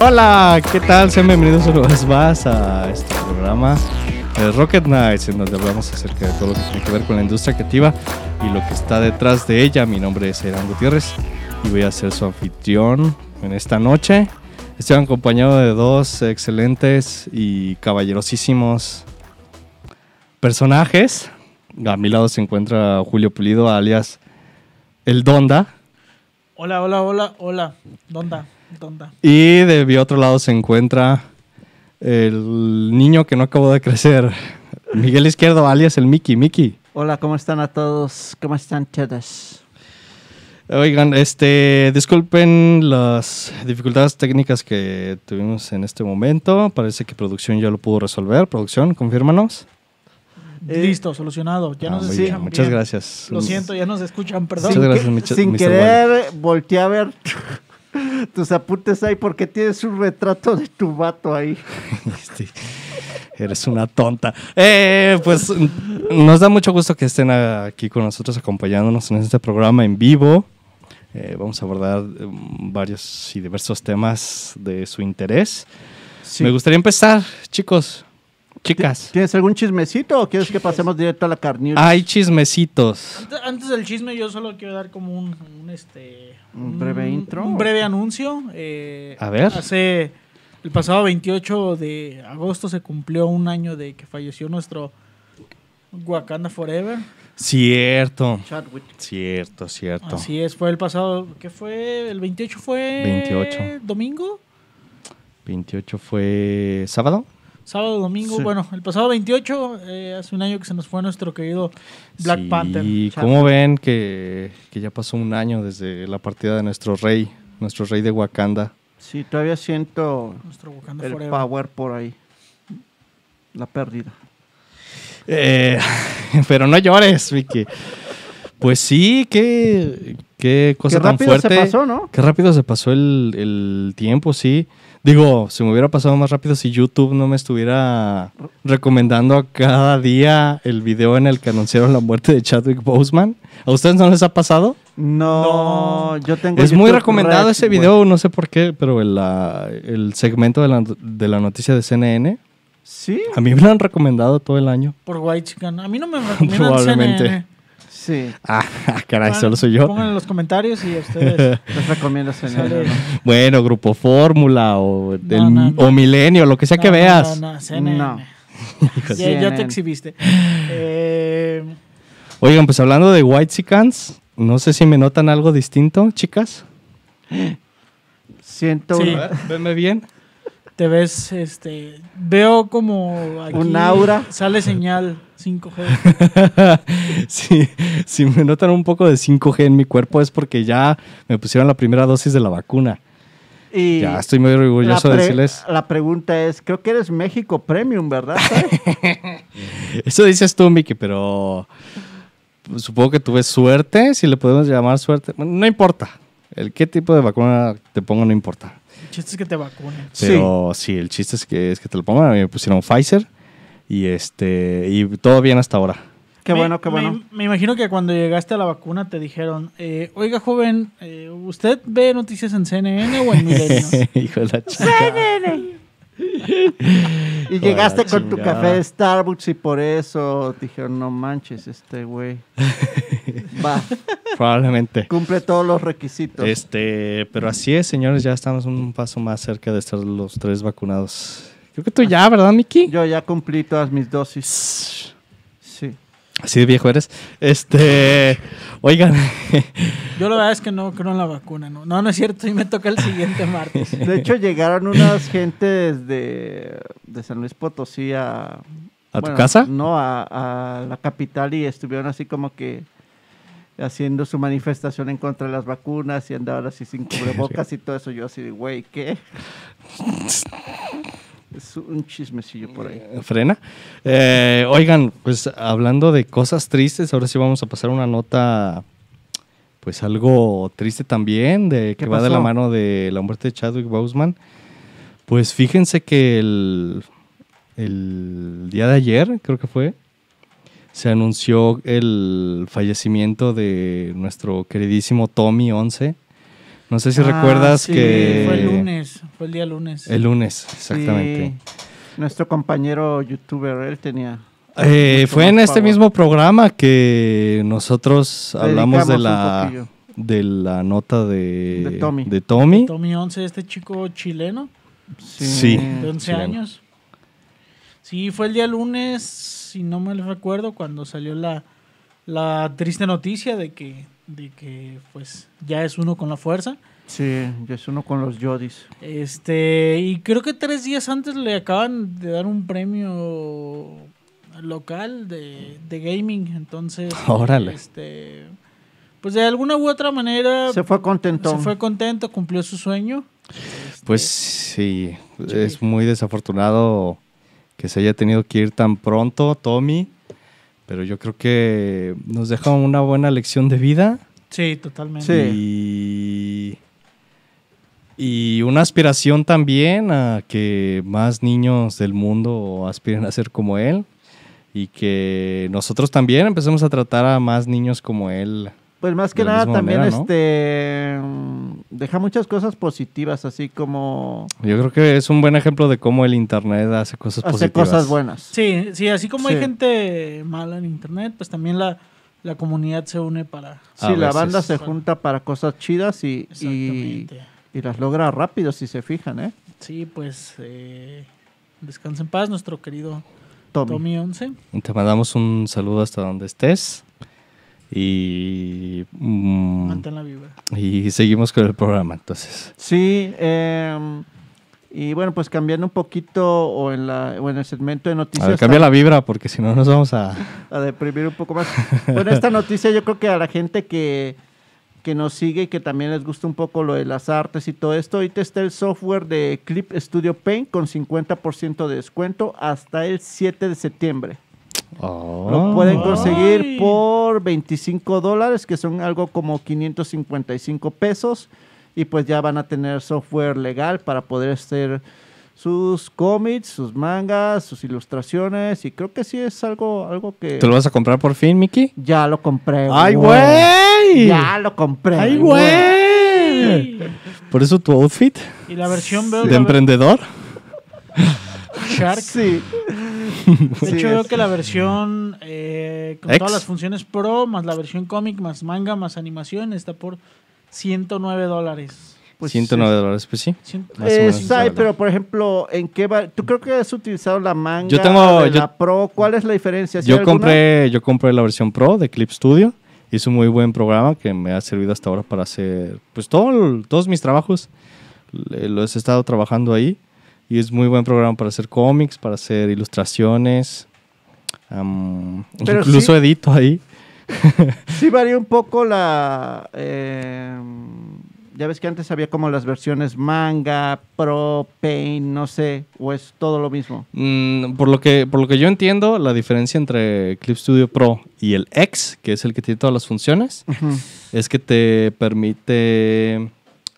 Hola, ¿qué tal? Sean bienvenidos una vez más a este programa de Rocket Nights, en donde hablamos acerca de todo lo que tiene que ver con la industria creativa y lo que está detrás de ella. Mi nombre es Irán Gutiérrez y voy a ser su anfitrión en esta noche. Estoy acompañado de dos excelentes y caballerosísimos personajes. A mi lado se encuentra Julio Pulido, alias El Donda. Hola, hola, hola, hola. ¿Dónde? Y de mi otro lado se encuentra el niño que no acabó de crecer, Miguel Izquierdo, alias el Mickey. Mickey. Hola, ¿cómo están a todos? ¿Cómo están todos? Oigan, este, disculpen las dificultades técnicas que tuvimos en este momento. Parece que producción ya lo pudo resolver. Producción, confírmanos. Eh, Listo, solucionado. Ya Ah, nos escuchan bien, Muchas bien. gracias. Lo siento, ya nos escuchan, perdón. Muchas Sin, gracias, que- Micha- sin querer, volteé a ver tus apuntes ahí porque tienes un retrato de tu vato ahí. Este, eres una tonta. Eh, pues nos da mucho gusto que estén aquí con nosotros acompañándonos en este programa en vivo. Eh, vamos a abordar mm, varios y diversos temas de su interés. Me gustaría empezar, chicos, chicas. ¿Tienes algún chismecito o quieres que pasemos directo a la carnita? Hay chismecitos. Antes, antes del chisme, yo solo quiero dar como un, un, este, ¿Un breve intro? Un breve anuncio. Eh, A ver. Hace el pasado 28 de agosto se cumplió un año de que falleció nuestro Wakanda Forever. Cierto, Chadwick. cierto, cierto. Así es, fue el pasado, ¿qué fue? ¿El 28 fue? 28. ¿Domingo? 28 fue sábado. Sábado, domingo. Sí. Bueno, el pasado 28, eh, hace un año que se nos fue nuestro querido Black Sí, Panther. ¿cómo ven que, que ya pasó un año desde la partida de nuestro rey, nuestro rey de Wakanda? Sí, todavía siento Nuestro Wakanda el Forever. power por ahí. La pérdida. Eh, pero no llores, Vicky. Pues sí, qué, qué cosa Qué tan rápido fuerte. se pasó, ¿no? Qué rápido se pasó el, el tiempo, sí. Digo, se me hubiera pasado más rápido si YouTube no me estuviera recomendando cada día el video en el que anunciaron la muerte de Chadwick Boseman. ¿A ustedes no les ha pasado? No, yo tengo. Es muy recomendado Red, ese video, no sé por qué, pero el, la- el segmento de la, de la noticia de CNN, Sí, a mí me lo han recomendado todo el año. Por White Chicken. A mí no me recomiendan Probablemente. CNN. Sí. Ah, caray, solo soy yo. Pongan en los comentarios y a ustedes. Les recomiendo ese Sale. ¿no? Bueno, Grupo Fórmula o, del- no, no. o Milenio, lo que sea que veas. No, no, CNN. No. Ya, ya te exhibiste. Eh, Oigan, pues hablando de White Sicans, no sé si me notan algo distinto, chicas. Siento Sí. ver, venme bien. te ves, este. Veo como. Aquí Un aura. Sale señal 5G. sí, si me notan un poco de 5G en mi cuerpo es porque ya me pusieron la primera dosis de la vacuna. y Ya estoy muy orgulloso de decirles. La pregunta es, creo que eres México Premium, ¿verdad? Eso dices tú, Miki, pero supongo que tuve suerte, si le podemos llamar suerte. Bueno, No importa. El qué tipo de vacuna te pongo no importa. El chiste es que te vacunen. Pero sí, el chiste es que, es que te lo pongan. A mí me pusieron Pfizer y este y todo bien hasta ahora. qué Me- bueno, qué bueno. Me, imagino que cuando llegaste a la vacuna te dijeron, eh, oiga joven, eh, ¿usted ve noticias en CNN o en Milenio? Hijo de la chingada. Y llegaste con tu café de Starbucks y por eso dijeron, no manches, este güey. Va, Probablemente. cumple todos los requisitos. Este, pero así es, señores, ya estamos un paso más cerca de estar los tres vacunados. Creo que tú ya, ¿verdad, Miki? Yo ya cumplí todas mis dosis. Sí. Así de viejo eres. Este, oigan, Yo la verdad es que no creo en la vacuna, ¿no? No, no es cierto, y me toca el siguiente martes. De hecho, llegaron unas gentes de, de San Luis Potosí a... ¿A tu casa? No, a, a la capital y estuvieron así como que haciendo su manifestación en contra de las vacunas y andaban así sin cubrebocas y todo eso. Yo así de, güey, ¿qué? Es un chismecillo por ahí. frena. Eh, oigan, pues hablando de cosas tristes, ahora sí vamos a pasar una nota, pues algo triste también, de que ¿Qué va de la mano de la muerte de Chadwick Boseman. Pues fíjense que el, el día de ayer, creo que fue, se anunció el fallecimiento de nuestro queridísimo Tommy 11, No sé si Ah, recuerdas sí, que... Fue el lunes, fue el día lunes. El lunes, exactamente. Sí. Nuestro compañero youtuber, él tenía. Eh, fue en este mismo programa que nosotros hablamos de la, de la nota de, De Tommy. de Tommy. Tommy 11, este chico chileno Sí. de 11 chileno. años. Sí, fue el día lunes, si no me recuerdo, cuando salió la, la triste noticia de que, de que pues ya es uno con la fuerza. Sí, ya es uno con los Yodis. Este, y creo que tres días antes le acaban de dar un premio local de, de gaming. Entonces, Órale. este, pues de alguna u otra manera Se fue contento. se fue contento, cumplió su sueño. Este, Pues sí, es muy desafortunado que se haya tenido que ir tan pronto, Tommy. Pero yo creo que nos deja una buena lección de vida sí, totalmente. Sí. y, y una aspiración también a que más niños del mundo aspiren a ser como él y que nosotros también empecemos a tratar a más niños como él. Pues más que nada también manera, ¿no? este mm, deja muchas cosas positivas, así como Yo creo que es un buen ejemplo de cómo el internet hace cosas hace positivas. cosas buenas. Sí, sí, así como hay gente mala en internet, pues también la, la comunidad se une para... Sí, la banda se junta para cosas chidas y, y las logra rápido si se fijan, ¿eh? Sí, pues eh, descansa en paz nuestro querido Tommy. Tommy 11. Te mandamos un saludo hasta donde estés y, mm, Mantén la vibra. y seguimos con el programa entonces. Sí, em, y bueno, pues cambiando un poquito o en, la, o en el segmento de A noticias. ver, cambia la vibra porque si no nos vamos a... a deprimir un poco más. Bueno, esta noticia yo creo que a la gente que, que nos sigue y que también les gusta un poco lo de las artes y todo esto, ahorita está el software de Clip Studio Paint con 50% de descuento hasta el 7 de septiembre. Oh. Lo pueden conseguir Ay. por 25 dólares, que son algo como 555 pesos. Y pues ya van a tener software legal para poder hacer sus cómics, sus mangas, sus ilustraciones. Y creo que sí es algo, algo que... ¿Te lo vas a comprar por fin, Mickey? Ya lo compré. ¡Ay, güey! Ya lo compré. ¡Ay, güey! ¿Por eso tu outfit Y la versión de emprendedor? Shark. Sí. De Sí, hecho, veo que la versión eh, con X. todas las funciones Pro, más la versión cómic, más manga, más animación, está por 109 dólares. pues, 109 dólares, pues sí. Esa pero por ejemplo, ¿en qué va? ¿Tú creo que has utilizado la manga Yo tengo- de yo- la Pro? ¿Cuál es la diferencia? ¿Sí Yo alguna? compré, yo compré la versión Pro de Clip Studio. Es un muy buen programa que me ha servido hasta ahora para hacer pues todo, todos mis trabajos. Los he estado trabajando ahí. Y es muy buen programa para hacer cómics, para hacer ilustraciones. Pero incluso sí- edito ahí. Sí varía un poco la... eh, ya ves que antes había como las versiones manga, Pro, Paint, no sé, o es todo lo mismo. Mm, por, lo que, por lo que yo entiendo, la diferencia entre Clip Studio Pro y el X, que es el que tiene todas las funciones, es que te permite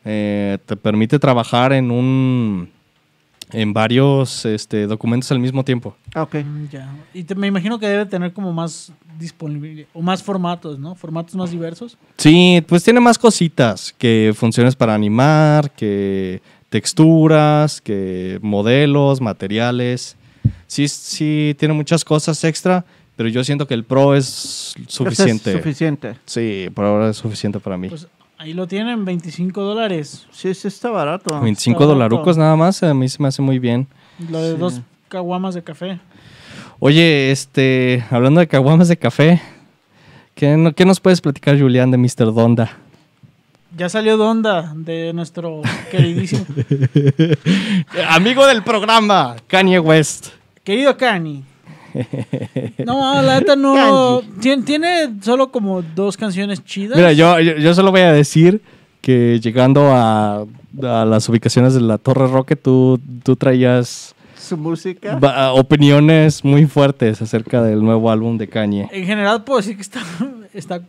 eh, te permite trabajar en un en varios este, documentos al mismo tiempo. Ah, ok. Mm, Ya. Y te- me imagino que debe tener como más disponibilidad, o más formatos, ¿no? Formatos más diversos. Sí, pues tiene más cositas, que funciones para animar, que texturas, que modelos, materiales. Sí, sí, tiene muchas cosas extra, pero yo siento que el Pro es Ese es suficiente. suficiente. Sí, por ahora es suficiente para mí. Pues ahí lo tienen, 25 dólares. Sí, sí está barato. 25 barato. dolarucos nada más, a mí se me hace muy bien. Lo de Sí. dos caguamas de café. Oye, este, hablando de caguamas de café, ¿qué, no- qué nos puedes platicar, Julián, de Mr. Donda? Ya salió Donda de nuestro queridísimo. Amigo del programa, Kanye West. Querido Kanye. No, la neta no. Tiene, tiene solo como dos canciones chidas. Mira, yo, yo, yo solo voy a decir que llegando a, a las ubicaciones de la Torre Roque, tú, tú traías Su música. opiniones muy fuertes acerca del nuevo álbum de Kanye. En general puedo decir que está, está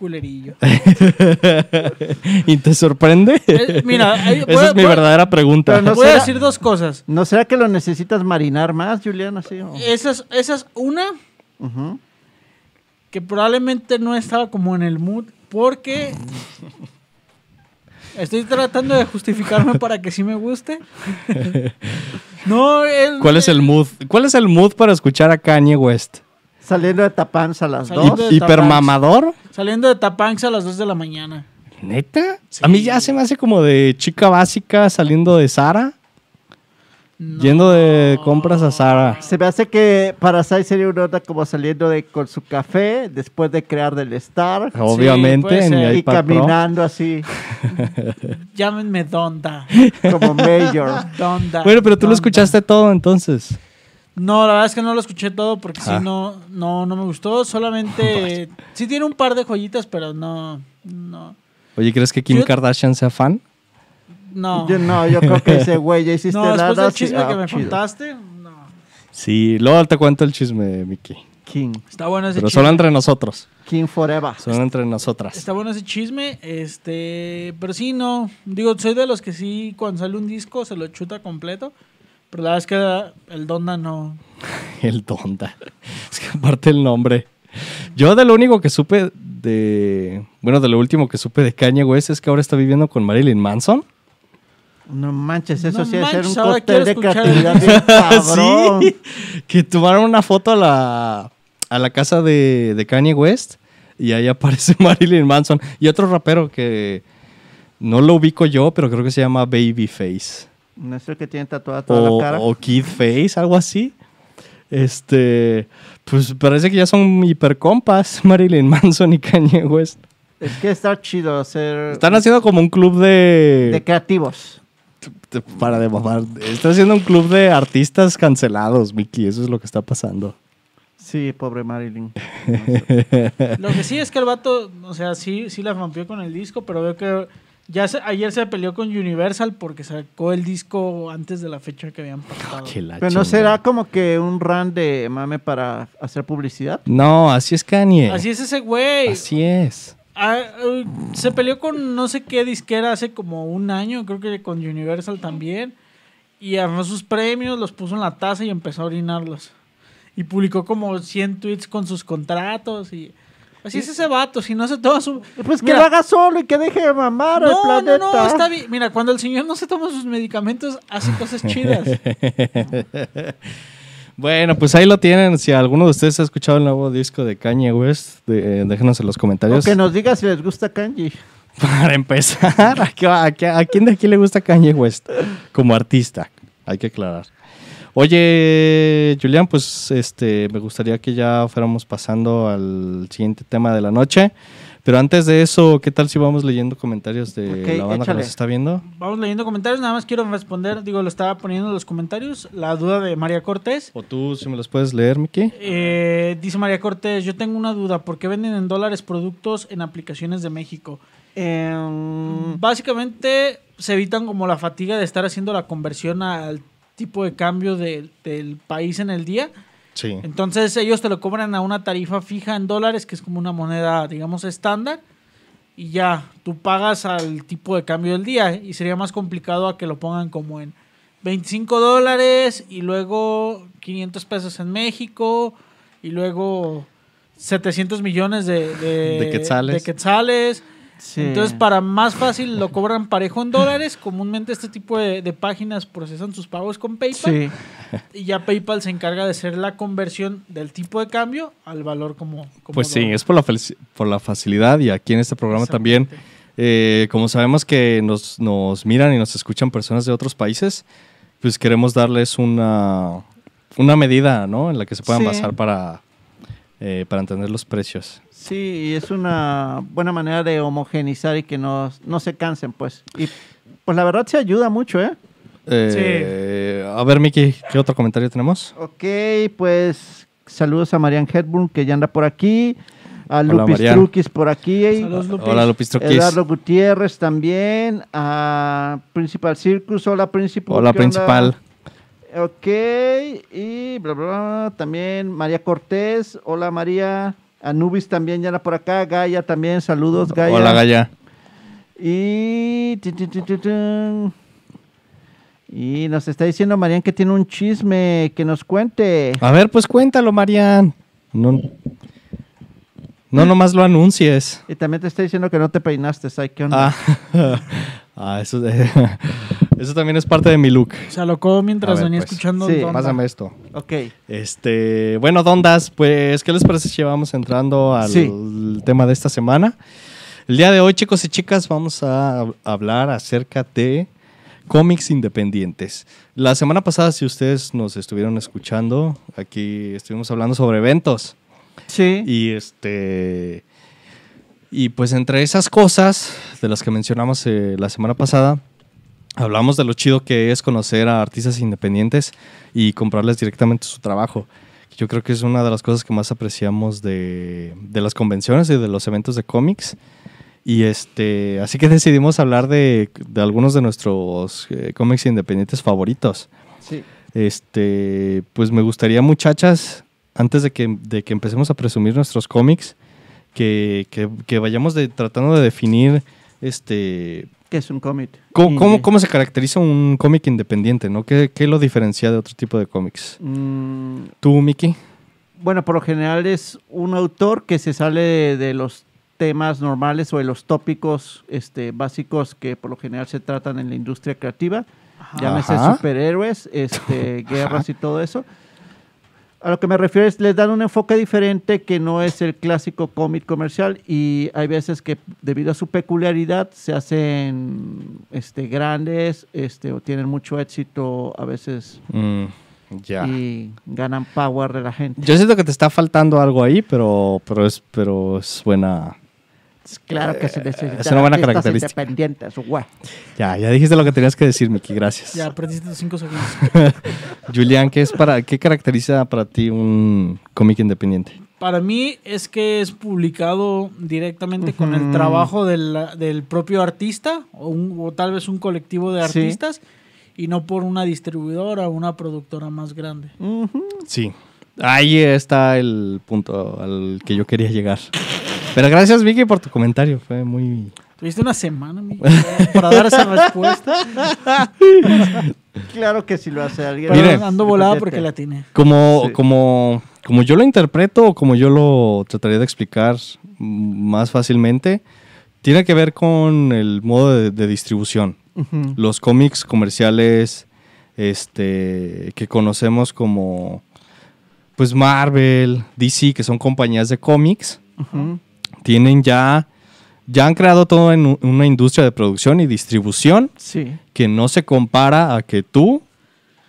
culerillo. ¿Y te sorprende? Eh, mira, voy Esa es mi voy verdadera pregunta. Pero no Voy a decir dos cosas. ¿No será que lo necesitas marinar más, Julián? Así, o- Esa es, esa es una que probablemente no estaba como en el mood porque Estoy tratando de justificarme para que sí me guste. no, ¿Cuál es el mood? ¿Cuál es el mood para escuchar a Kanye West? Saliendo de Tapanza a las Saliendo dos. de- ¿Hipermamador? Saliendo de Tapanx a las 2 de la mañana. ¿Neta? Sí. A mí ya se me hace como de chica básica saliendo de Sara. No. Yendo de compras a Sara. Se me hace que Parasite sería una onda como saliendo de con su café después de crear del Star Obviamente, en mi y Pro. caminando así Llámenme Donda. como Mayor. Donda. Bueno, pero tú lo escuchaste todo entonces. No, la verdad es que no lo escuché todo porque Ah. sí no, no, no me gustó. Solamente sí tiene un par de joyitas, pero no, no, Oye, ¿crees que Kim Yo- Kardashian sea fan? no. Yo no, yo creo que ese güey ya hiciste no, después del chisme ah, que me chido. contaste, no. Sí, luego te cuento el chisme, Mickey. King, Está bueno ese Pero chisme. solo entre nosotros. King Forever. Solo entre nosotras. Está bueno ese chisme, este, pero sí, no, digo, soy de los que sí, cuando sale un disco se lo chuta completo, pero la verdad es que el Donda no, El Donda. Es que aparte el nombre. Yo de lo único que supe de... Bueno, de lo último que supe de Kanye West es que ahora está viviendo con Marilyn Manson. No manches, eso No sí es ser un cóctel de creatividad cabrón. sí. Que tomaron una foto a la, a la casa de, de Kanye West y ahí aparece Marilyn Manson. Y otro rapero que no lo ubico yo, pero creo que se llama Babyface. No es el que tiene tatuada toda O, la cara. o Kid Face, algo así. Este, pues parece que ya son hipercompas Marilyn Manson y Kanye West. Es que está chido ser Están haciendo como un club de de... creativos. para de mamar. Están haciendo un club de artistas cancelados, Mickey. Eso es lo que está pasando. Sí, pobre Marilyn. Lo que sí es que el vato, o sea, sí, sí la rompió con el disco, pero veo que ya se- ayer se peleó con Universal porque sacó el disco antes de la fecha que habían pactado. Que la Pero no será como que un run de mame para hacer publicidad. No, así es Kanye. Así es ese güey. Así es. Ah, eh, se peleó con no sé qué disquera hace como un año, creo que con Universal también. Y armó sus premios, los puso en la taza y empezó a orinarlos. Y publicó como 100 tweets con sus contratos y... Así es ese vato, si no se toma su... Pues que lo haga solo y que deje de mamar al No, no, planeta. no, está bien. Mira, cuando el señor no se toma sus medicamentos, hace cosas chidas. Bueno, pues ahí lo tienen. Si alguno de ustedes ha escuchado el nuevo disco de Kanye West, de- eh, déjenos en los O comentarios. que nos diga si les gusta Kanji. Para empezar, ¿a, qué- a qué- a quién de aquí le gusta Kanye West? Como artista, hay que aclarar. Oye, Julián, pues este, me gustaría que ya fuéramos pasando al siguiente tema de la noche. Pero antes de eso, ¿qué tal si vamos leyendo comentarios de la banda échale. que nos está viendo? Vamos leyendo comentarios, nada más quiero responder, digo, lo estaba poniendo en los comentarios, la duda de María Cortés. O tú, si me los puedes leer, Miki. Eh, dice María Cortés, yo tengo una duda, ¿por qué venden en dólares productos en aplicaciones de México? Em, Básicamente se evitan como la fatiga de estar haciendo la conversión al tipo de cambio de- del país en el día. Sí. Entonces ellos te lo cobran a una tarifa fija en dólares, que es como una moneda, digamos, estándar. Y ya, tú pagas al tipo de cambio del día. Y sería más complicado a que lo pongan como en 25 dólares y luego 500 pesos en México y luego 700 millones de, de, De quetzales. de quetzales. Sí. Entonces, para más fácil, lo cobran parejo en dólares. Comúnmente este tipo de, de páginas procesan sus pagos con PayPal. Sí. Y ya PayPal se encarga de hacer la conversión del tipo de cambio al valor como... como Pues sí, es por la, por la facilidad y aquí en este programa también, eh, como sabemos que nos, nos miran y nos escuchan personas de otros países, pues queremos darles una, una medida ¿no? en la que se puedan Sí. basar para, eh, para entender los precios. Sí, y es una buena manera de homogenizar y que no, no se cansen, pues. Y pues la verdad se ayuda mucho, ¿eh? Eh, A ver, Miki, ¿qué otro comentario tenemos? Ok, pues saludos a Marian Hedburn que ya anda por aquí, a Hola, Lupis Marian. Truquis por aquí, Saludos, Lupis. Hola, Lupis Troquis. Eduardo Gutiérrez también, a Principal Circus, hola Principal. Hola, ¿qué onda? principal. Ok, y bla, bla, bla, también María Cortés, hola María, Anubis también ya anda por acá, Gaia también, saludos Gaia. Hola, Gaya. Y... Y nos está diciendo Marian que tiene un chisme que nos cuente. A ver, pues cuéntalo, Marian. No, no nomás lo anuncies. Y también te está diciendo que no te peinaste, ¿sabes qué onda? Ah, Ah, eso, eso también es parte de mi look. O sea, lo codo mientras ver, venía pues. escuchando. Sí, Donda. Pásame esto. Ok. Este, bueno, Dondas, pues, ¿qué les parece si vamos entrando al Sí. tema de esta semana? El día de hoy, chicos y chicas, vamos a hablar acerca de cómics independientes. La semana pasada, si ustedes nos estuvieron escuchando, aquí estuvimos hablando sobre eventos. Sí. Y este. Y pues entre esas cosas de las que mencionamos eh, la semana pasada, hablamos de lo chido que es conocer a artistas independientes y comprarles directamente su trabajo. Yo creo que es una de las cosas que más apreciamos de, de las convenciones y de los eventos de cómics. Y este, así que decidimos hablar de, de algunos de nuestros eh, cómics independientes favoritos. sí. Este, pues me gustaría, muchachas, antes de que, de que empecemos a presumir nuestros cómics, que, que- que vayamos de- tratando de definir este, ¿Qué es un cómic? cómo, cómo- Indie. cómo se caracteriza un cómic independiente, ¿no? ¿Qué, qué lo diferencia de otro tipo de cómics? Mm, ¿Tú, Miki? bueno, por lo general es un autor que se sale de, de los temas normales o de los tópicos este, básicos que por lo general se tratan en la industria creativa. Llámese Ajá. superhéroes, este, guerras y todo eso. A lo que me refiero es, les dan un enfoque diferente que no es el clásico cómic comercial y hay veces que debido a su peculiaridad se hacen este, grandes este, o tienen mucho éxito a veces Mm, ya. y ganan power de la gente. Yo siento que te está faltando algo ahí, pero, pero, es, pero es buena. Claro que se necesitan es una buena característica. independientes, güey. Ya, ya dijiste lo que tenías que decir, Miki, gracias. Ya, perdiste tus cinco segundos. Julián, ¿qué, es para, ¿qué caracteriza para ti un cómic independiente? Para mí es que es publicado directamente con el trabajo del, del propio artista o, un- o tal vez un colectivo de Sí. artistas y no por una distribuidora o una productora más grande. Sí. Ahí está el punto al que yo quería llegar. Pero gracias, Vicky, por tu comentario. Fue muy. Tuviste una semana mi, para dar esa respuesta. Claro que si lo hace alguien. Pero Mire. ando volada porque la tiene. Como, Sí. como, como yo lo interpreto o como yo lo trataría de explicar más fácilmente, tiene que ver con el modo de, de distribución. Los cómics comerciales este, que conocemos como pues Marvel, DC, que son compañías de cómics, Ujú. Tienen ya, ya han creado todo en una industria de producción y distribución Sí. que no se compara a que tú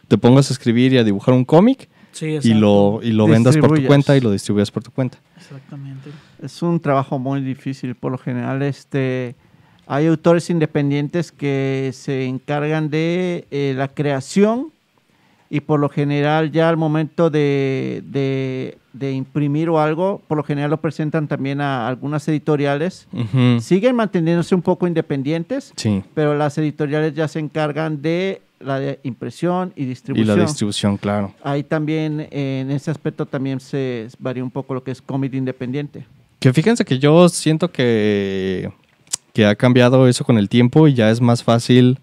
te pongas a escribir y a dibujar un cómic Sí, y lo, y lo vendas por tu cuenta y lo distribuyas por tu cuenta. Exactamente. Es un trabajo muy difícil. Por lo general, este, hay autores independientes que se encargan de eh, la creación y por lo general ya al momento de, de- de imprimir o algo, por lo general lo presentan también a algunas editoriales. Ujú. Siguen manteniéndose un poco independientes, Sí. pero las editoriales ya se encargan de la de impresión y Y distribución. la distribución, claro. Ahí también, eh, en ese aspecto también se varía un poco lo que es cómic independiente. Que fíjense que yo siento que, que ha cambiado eso con el tiempo y ya es más fácil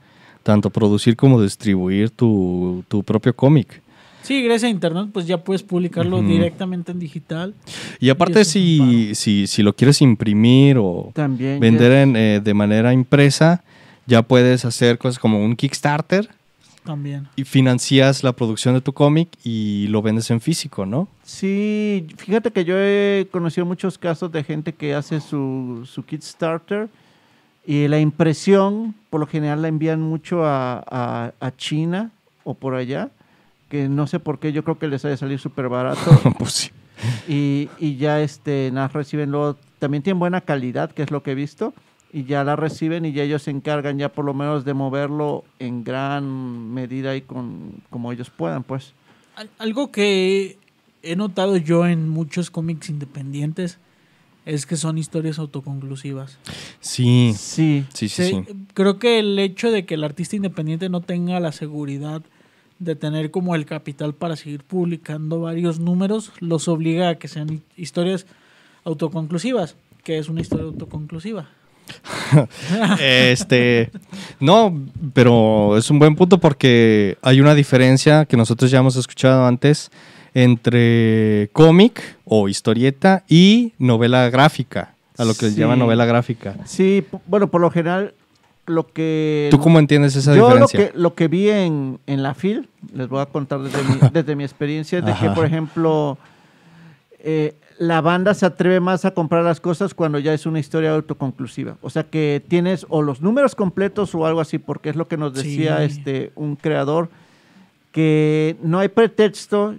tanto producir como distribuir tu, tu propio cómic. Sí, gracias a internet pues ya puedes publicarlo directamente en digital. Y aparte, si, si, si lo quieres imprimir o También. vender en, eh, de manera impresa, ya puedes hacer cosas como un Kickstarter También. y financias la producción de tu cómic y lo vendes en físico, ¿no? Sí, fíjate que yo he conocido muchos casos de gente que hace su, su Kickstarter y la impresión, por lo general la envían mucho a, a- a China o por allá, que no sé por qué, yo creo que les ha de salir súper barato. pues sí. y, y ya este, las reciben luego, también tienen buena calidad, que es lo que he visto, y ya la reciben y ya ellos se encargan ya por lo menos de moverlo en gran medida y con como ellos puedan, pues. Al- Algo que he notado yo en muchos cómics independientes es que son historias autoconclusivas. Sí, Sí, sí, sí, Sí, sí. Creo que el hecho de que el artista independiente no tenga la seguridad de tener como el capital para seguir publicando varios números los obliga a que sean hi- historias autoconclusivas, que es una historia autoconclusiva. Este, no, pero es un buen punto porque hay una diferencia que nosotros ya hemos escuchado antes entre cómic o historieta y novela gráfica, a lo que se Sí. llama novela gráfica. Sí, bueno, por lo general lo que... ¿Tú cómo entiendes esa yo lo diferencia? que, lo que vi en, en la FIL, les voy a contar desde mi, desde mi experiencia, de que, por ejemplo, eh, la banda se atreve más a comprar las cosas cuando ya es una historia autoconclusiva. O sea, que tienes o los números completos o algo así, porque es lo que nos decía Sí. este un creador, que no hay pretexto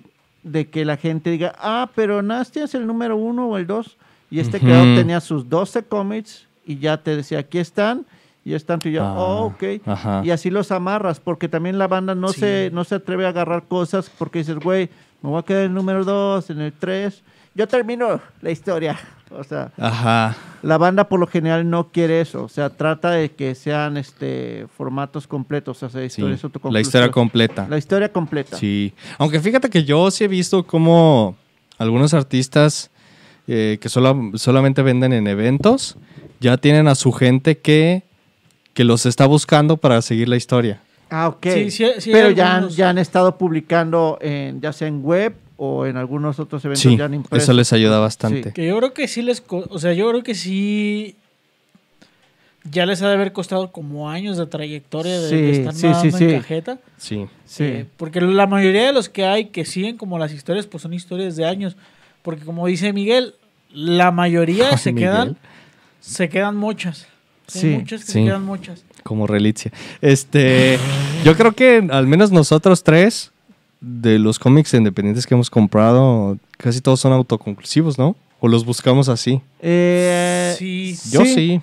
de que la gente diga, ah, pero nada, más tienes el número uno o el dos. Y este creador tenía sus 12 cómics y ya te decía, aquí están, y están, y yo, Ah, oh, ok. ajá. Y así los amarras, porque también la banda no, Sí. se, no se atreve a agarrar cosas porque dices, güey, me voy a quedar en el número 2, en el 3. Yo termino la historia. O sea, Ajá. la banda por lo general no quiere eso. O sea, trata de que sean este formatos completos, o sea, Sí. historias La autoconclusivas. historia completa. La historia completa. Sí. Aunque fíjate que yo sí he visto como algunos artistas eh, que solo, solamente venden en eventos, ya tienen a su gente que, que los está buscando para seguir la historia. Ah, ok. Sí, sí, sí Pero ya, han- ya han estado publicando en, ya sea en web o en algunos otros eventos Sí, ya han impreso. eso les ayuda bastante. Que yo creo que sí les... O sea, yo creo que sí... Ya les ha de haber costado como años de trayectoria de, Sí, de estar sí, nadando sí, en sí. cajeta. Sí. Sí. Eh, porque la mayoría de los que hay que siguen como las historias, pues son historias de años. Porque como dice Miguel, la mayoría Ay, se Miguel. quedan, se quedan muchas. Hay Sí, muchas que sí. se quedan muchas. como relicia. Este, yo creo que al menos nosotros tres, de los cómics independientes que hemos comprado, casi todos son autoconclusivos, ¿no? O los buscamos así. Eh, Sí, Yo sí.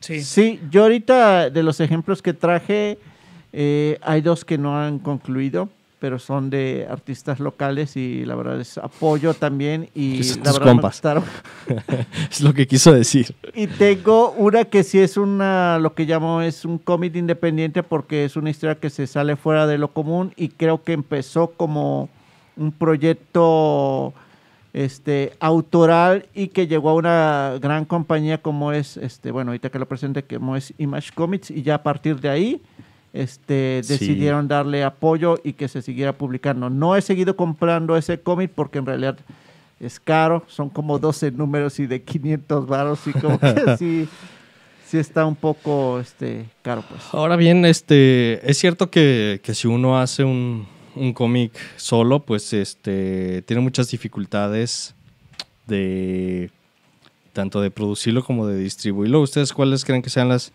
sí. Sí, yo ahorita de los ejemplos que traje, eh, hay dos que no han concluido, pero son de artistas locales y la verdad es apoyo también y son la tus verdad compas. Es lo que quiso decir. Y tengo una que sí es una, lo que llamo es un cómic independiente porque es una historia que se sale fuera de lo común y creo que empezó como un proyecto este autoral y que llegó a una gran compañía como es este bueno ahorita que lo presente como es Image Comics y ya a partir de ahí este Sí. decidieron darle apoyo y que se siguiera publicando no he seguido comprando ese cómic porque en realidad es caro son como 12 números y de 500 varos y como que sí sí está un poco este caro pues Ahora bien, este, es cierto que, que si uno hace un, un cómic solo, pues este, tiene muchas dificultades de tanto de producirlo como de distribuirlo. ¿Ustedes cuáles creen que sean las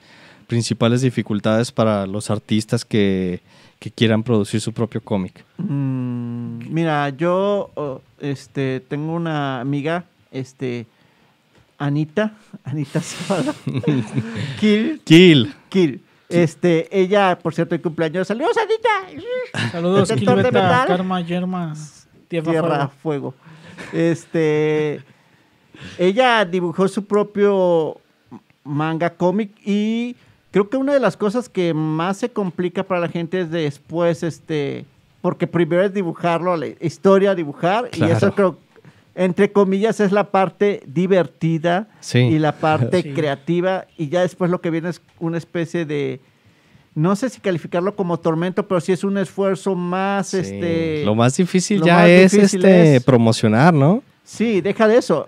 principales dificultades para los artistas que, que quieran producir su propio cómic? Mm, mira, yo este, tengo una amiga, este, Anita, Anita Zavala, Kill, Kill. Kill. Este, ella, por cierto, el cumpleaños. ¡Saludos, Anita! Saludos, Kilbeta, metal. Karma, Yerma, Tierra, Tierra, Fuego. fuego. Este, ella dibujó su propio manga cómic y creo que una de las cosas que más se complica para la gente es después, este, porque primero es dibujarlo, la historia, dibujar, y eso creo, entre comillas, es la parte divertida Sí. y la parte Sí. creativa, y ya después lo que viene es una especie de, no sé si calificarlo como tormento, pero sí es un esfuerzo más, Sí. este... Lo más difícil lo ya más es difícil este es- promocionar, ¿no? Sí, deja de eso.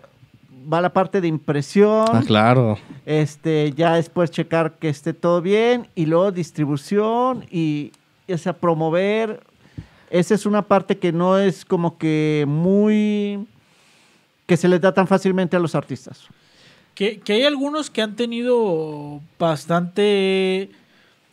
Va la parte de impresión, Ah, claro. este, ya después checar que esté todo bien y luego distribución y o sea, promover. Esa es una parte que no es como que muy que se les da tan fácilmente a los artistas. Que, que hay algunos que han tenido bastante,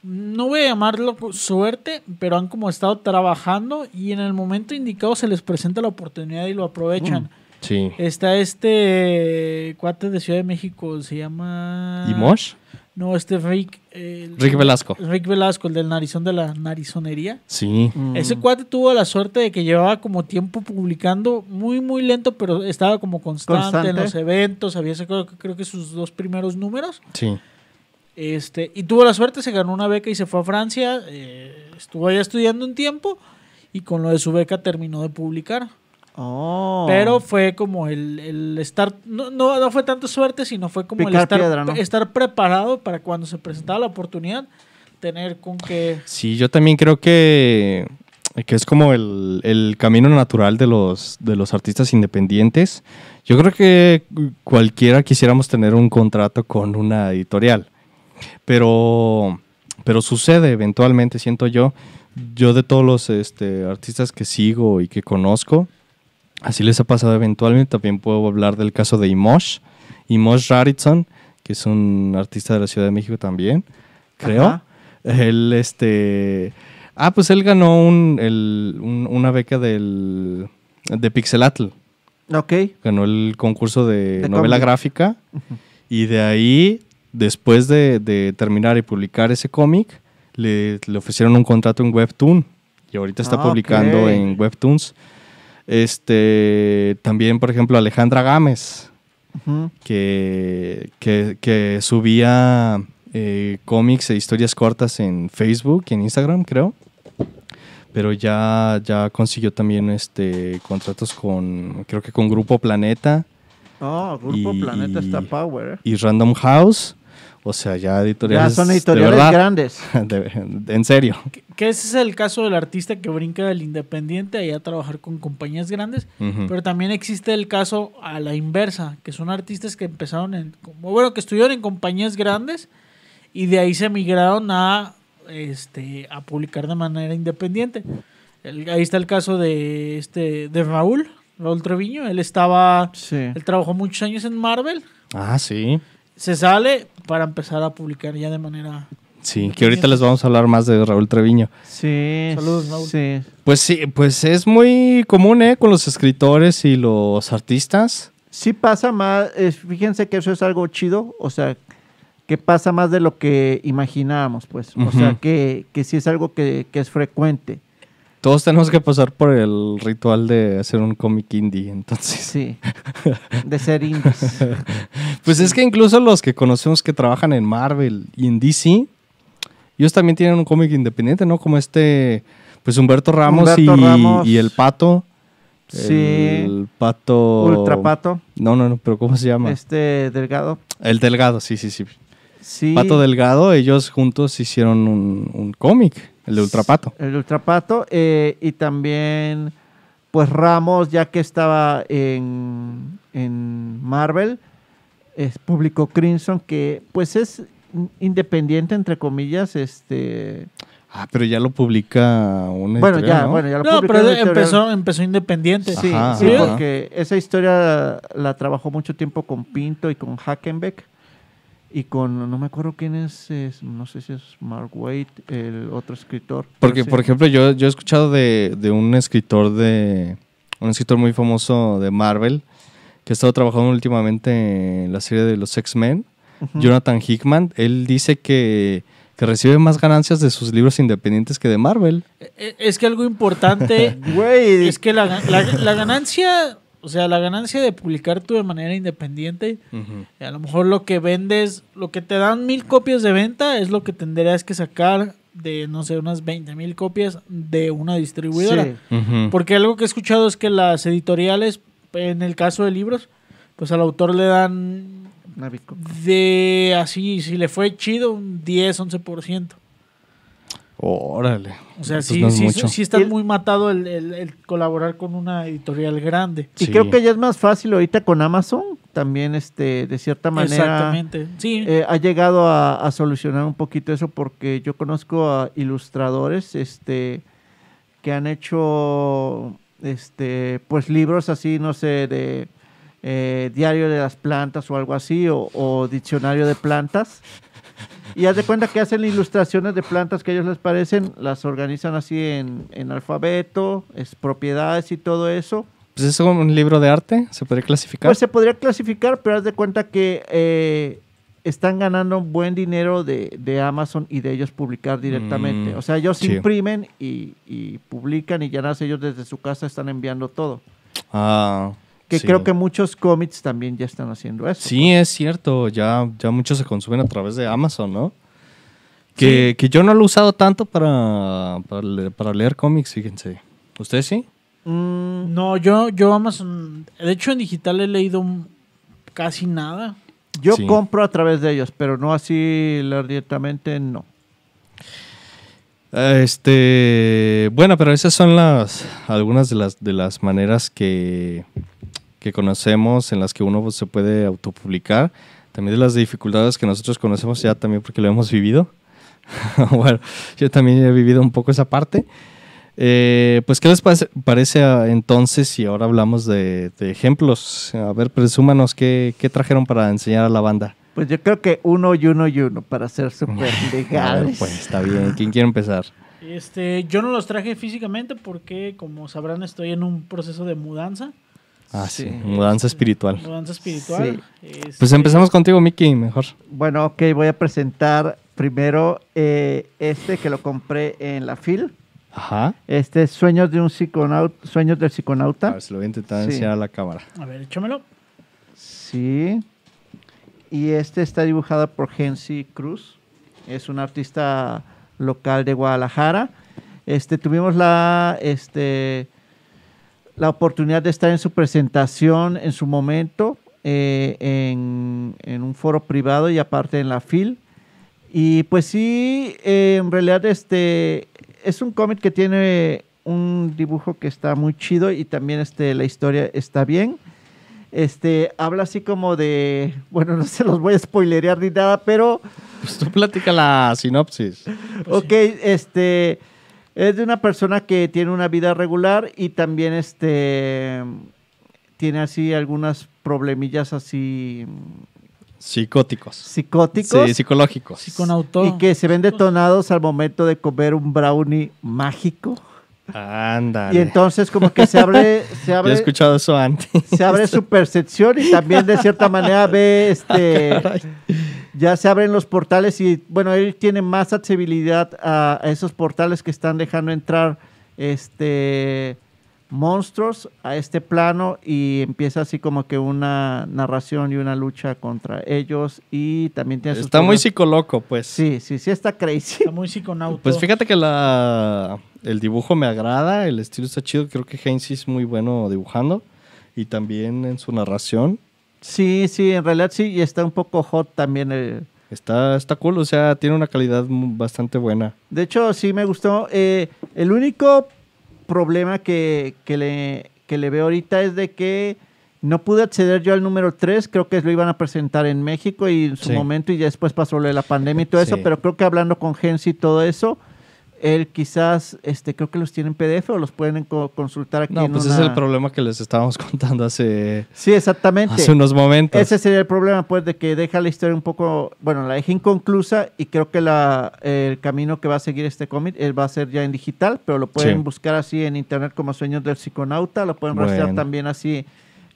no voy a llamarlo suerte, pero han como estado trabajando y en el momento indicado se les presenta la oportunidad y lo aprovechan. Sí. Está este cuate de Ciudad de México, se llama... ¿Y Mosh? No, este Rick... eh, Rick Velasco. Rick Velasco, el del narizón de la narizonería. Sí. Ese Mm. cuate tuvo la suerte de que llevaba como tiempo publicando muy, muy lento, pero estaba como constante, Constante. en los eventos. Había sacado creo que sus dos primeros números. Sí. Este, y tuvo la suerte, se ganó una beca y se fue a Francia. eh, estuvo allá estudiando un tiempo y con lo de su beca terminó de publicar. Oh. Pero fue como el, el estar, no, no, no fue tanto suerte, sino fue como el estar, piedra, ¿no? estar preparado para cuando se presentaba la oportunidad, tener con qué... Sí, yo también creo que, que es como el, el camino natural de los, de los artistas independientes. Yo creo que cualquiera quisiéramos tener un contrato con una editorial, pero pero sucede eventualmente, siento yo. Yo de todos los este, artistas que sigo y que conozco, así les ha pasado eventualmente. También puedo hablar del caso de Imosh, Imosh Raritson, que es un artista de la Ciudad de México también, creo. Ajá. Él, este... Ah, pues él ganó un- el- un- una beca del, de Pixelatl. Ok. Ganó el concurso de, De novela cómic. gráfica. Y de ahí, después de, de terminar y publicar ese cómic, le, le ofrecieron un contrato en Webtoon. Y ahorita está Ah, publicando ok. en Webtoons. Este, también, por ejemplo, Alejandra Gámez, que, que, que subía eh, cómics e historias cortas en Facebook y en Instagram, creo. Pero ya, ya consiguió también este, contratos con, creo que con Grupo Planeta Oh, Grupo Y- Planeta está Power. ¿eh? y Random House. O sea, ya Ya editoriales. son de editoriales verdad. grandes. De- de- en serio. Que, que ese es el caso del artista que brinca del independiente allá a trabajar con compañías grandes. Pero también existe el caso a la inversa, que son artistas que empezaron en, como, bueno, que estuvieron en compañías grandes y de ahí se migraron a, este, a publicar de manera independiente. El- ahí está el caso de este, de Raúl, Raúl Treviño. Él estaba, Sí. él trabajó muchos años en Marvel, Ah, sí. se sale para empezar a publicar ya de manera Sí, que ahorita les vamos a hablar más de Raúl Treviño. Sí. Saludos, Raúl. Sí. Pues sí, pues es muy común, ¿eh? Con los escritores y los artistas. Sí pasa más, eh, fíjense que eso es algo chido, o sea, que pasa más de lo que imaginábamos, pues. O sea, que, que sí es algo que, que es frecuente. Todos tenemos que pasar por el ritual de hacer un cómic indie, entonces. Sí. De ser indies. Pues es que incluso los que conocemos que trabajan en Marvel y en DC, ellos también tienen un cómic independiente, ¿no? Como este, pues Humberto Ramos, Humberto y, Ramos. y el Pato. Sí. El Pato. Ultrapato, No, no, no, pero ¿cómo se llama? este delgado. El Delgado, sí, sí, sí. Sí. Pato Delgado, ellos juntos hicieron un, un cómic, el de Ultrapato. El Ultrapato. eh, y también, pues Ramos, ya que estaba en, en Marvel, es, publicó Crimson, que pues es independiente, entre comillas, este... Ah, pero ya lo publica un Bueno, ya, ¿no? bueno, ya lo No, publicó pero empezó, empezó independiente. Sí, Ajá, sí, porque esa historia la trabajó mucho tiempo con Pinto y con Hackenbeck. Y con, no me acuerdo quién es, es- no sé si es Mark Waid, el otro escritor. Porque, por ejemplo, yo, yo he escuchado de, de un escritor de. Un escritor muy famoso de Marvel que ha estado trabajando últimamente en la serie de los X-Men. Jonathan Hickman. Él dice que, que recibe más ganancias de sus libros independientes que de Marvel. Eh, Es que algo importante Güey, es que la- la ganancia, o sea, la ganancia de publicar tú de manera independiente, a lo mejor lo que vendes, lo que te dan mil copias de venta es lo que tendrías que sacar de, no sé, unas 20 mil copias de una distribuidora. sí. Porque algo que he escuchado es que las editoriales, en el caso de libros, pues al autor le dan de así, si le fue chido, un 10, 11%. Órale. O sea, sí, no es sí, mucho. sí está muy matado el, el- el colaborar con una editorial grande. Y Sí. creo que ya es más fácil ahorita con Amazon, también este, de cierta manera Exactamente. Sí. eh, ha llegado a, a solucionar un poquito eso porque yo conozco a ilustradores este, que han hecho este, pues libros así, no sé, de eh, diario de las plantas o algo así, o, o diccionario de plantas. Y haz de cuenta que hacen ilustraciones de plantas que a ellos les parecen, las organizan así en, en alfabeto, es propiedades y todo eso. Pues es un libro de arte, se podría clasificar. Pues se podría clasificar, pero haz de cuenta que eh, están ganando buen dinero de, de Amazon y de ellos publicar directamente. Mm, o sea, ellos sí. imprimen y, y publican y ya nada, ellos desde su casa están enviando todo. ah, Que sí. creo que muchos cómics también ya están haciendo eso. Sí, es cierto. Ya, ya muchos se consumen a través de Amazon, ¿no? Que, que yo no lo he usado tanto para, para, le- para leer cómics, fíjense. ¿Ustedes sí? Mm, No, yo, yo Amazon, de hecho en digital he leído casi nada. yo Sí. compro a través de ellos, pero no así leer directamente, no. Este, bueno, pero esas son las algunas de las de las maneras que, que conocemos en las que uno pues, se puede autopublicar. También de las dificultades que nosotros conocemos ya también porque lo hemos vivido. bueno, yo también he vivido un poco esa parte. Eh, pues, ¿qué les parece, parece entonces si ahora hablamos de, de ejemplos? A ver, presúmanos qué, qué trajeron para enseñar a la banda. Pues yo creo que uno y uno y uno para ser súper A ver, legales. pues está bien. ¿Quién quiere empezar? Este, yo no los traje físicamente porque, como sabrán, estoy en un proceso de mudanza. Ah, sí, Sí. mudanza espiritual. Mudanza espiritual. Este, Pues empezamos contigo, Mickey, mejor. Bueno, ok, voy a presentar primero eh, este que lo compré en la FIL. Ajá. Este es Sueños de un psiconauta, Sueños del A psiconauta. ver, se lo voy a intentar Sí. enseñar a la cámara. A ver, échamelo. Sí. Y este está dibujado por Gensi Cruz. Es un artista local de Guadalajara. Este, tuvimos la, este, la oportunidad de estar en su presentación en su momento eh, en, en un foro privado y aparte en la FIL. Y pues sí, eh, en realidad este es un cómic que tiene un dibujo que está muy chido y también este, la historia está bien. Este, habla así como de, bueno, no se los voy a spoilerear ni nada, pero Pues tú platica la sinopsis. Ok, este es de una persona que tiene una vida regular y también este tiene así algunas problemillas así Psicóticos. psicóticos Sí, psicológicos. Psiconauto. y que se ven detonados al momento de comer un brownie mágico. Ándale. Y entonces como que se abre se Yo he abre escuchado eso antes. se abre su percepción y también de cierta manera ve este Caray. Ya se abren los portales y bueno, él tiene más accesibilidad a, a esos portales que están dejando entrar este monstruos a este plano y empieza así como que una narración y una lucha contra ellos y también tiene sus Está muy psicoloco, pues. Sí, sí, sí está crazy. Está muy psiconauto. Pues fíjate que la, el dibujo me agrada, el estilo está chido. Creo que Heinz es muy bueno dibujando y también en su narración. Sí, sí, en realidad sí y está un poco hot también el, Está, está cool, o sea, tiene una calidad bastante buena. De hecho, sí me gustó. Eh, el único problema que, que le, que le veo ahorita es de que no pude acceder yo al número 3. Creo que lo iban a presentar en México y en su Sí. momento y ya después pasó lo de la pandemia y todo eso. Sí. Pero creo que hablando con Gensi y todo eso, él quizás, este, creo que los tiene en PDF o los pueden co- consultar aquí No, en pues una- ese es el problema que les estábamos contando hace, Sí, exactamente. hace unos momentos. Ese sería el problema, pues, de que deja la historia un poco, bueno, la deja inconclusa y creo que la, el camino que va a seguir este cómic él va a ser ya en digital, pero lo pueden Sí. buscar así en internet como Sueños del Psiconauta, lo pueden rastrear Bueno. también así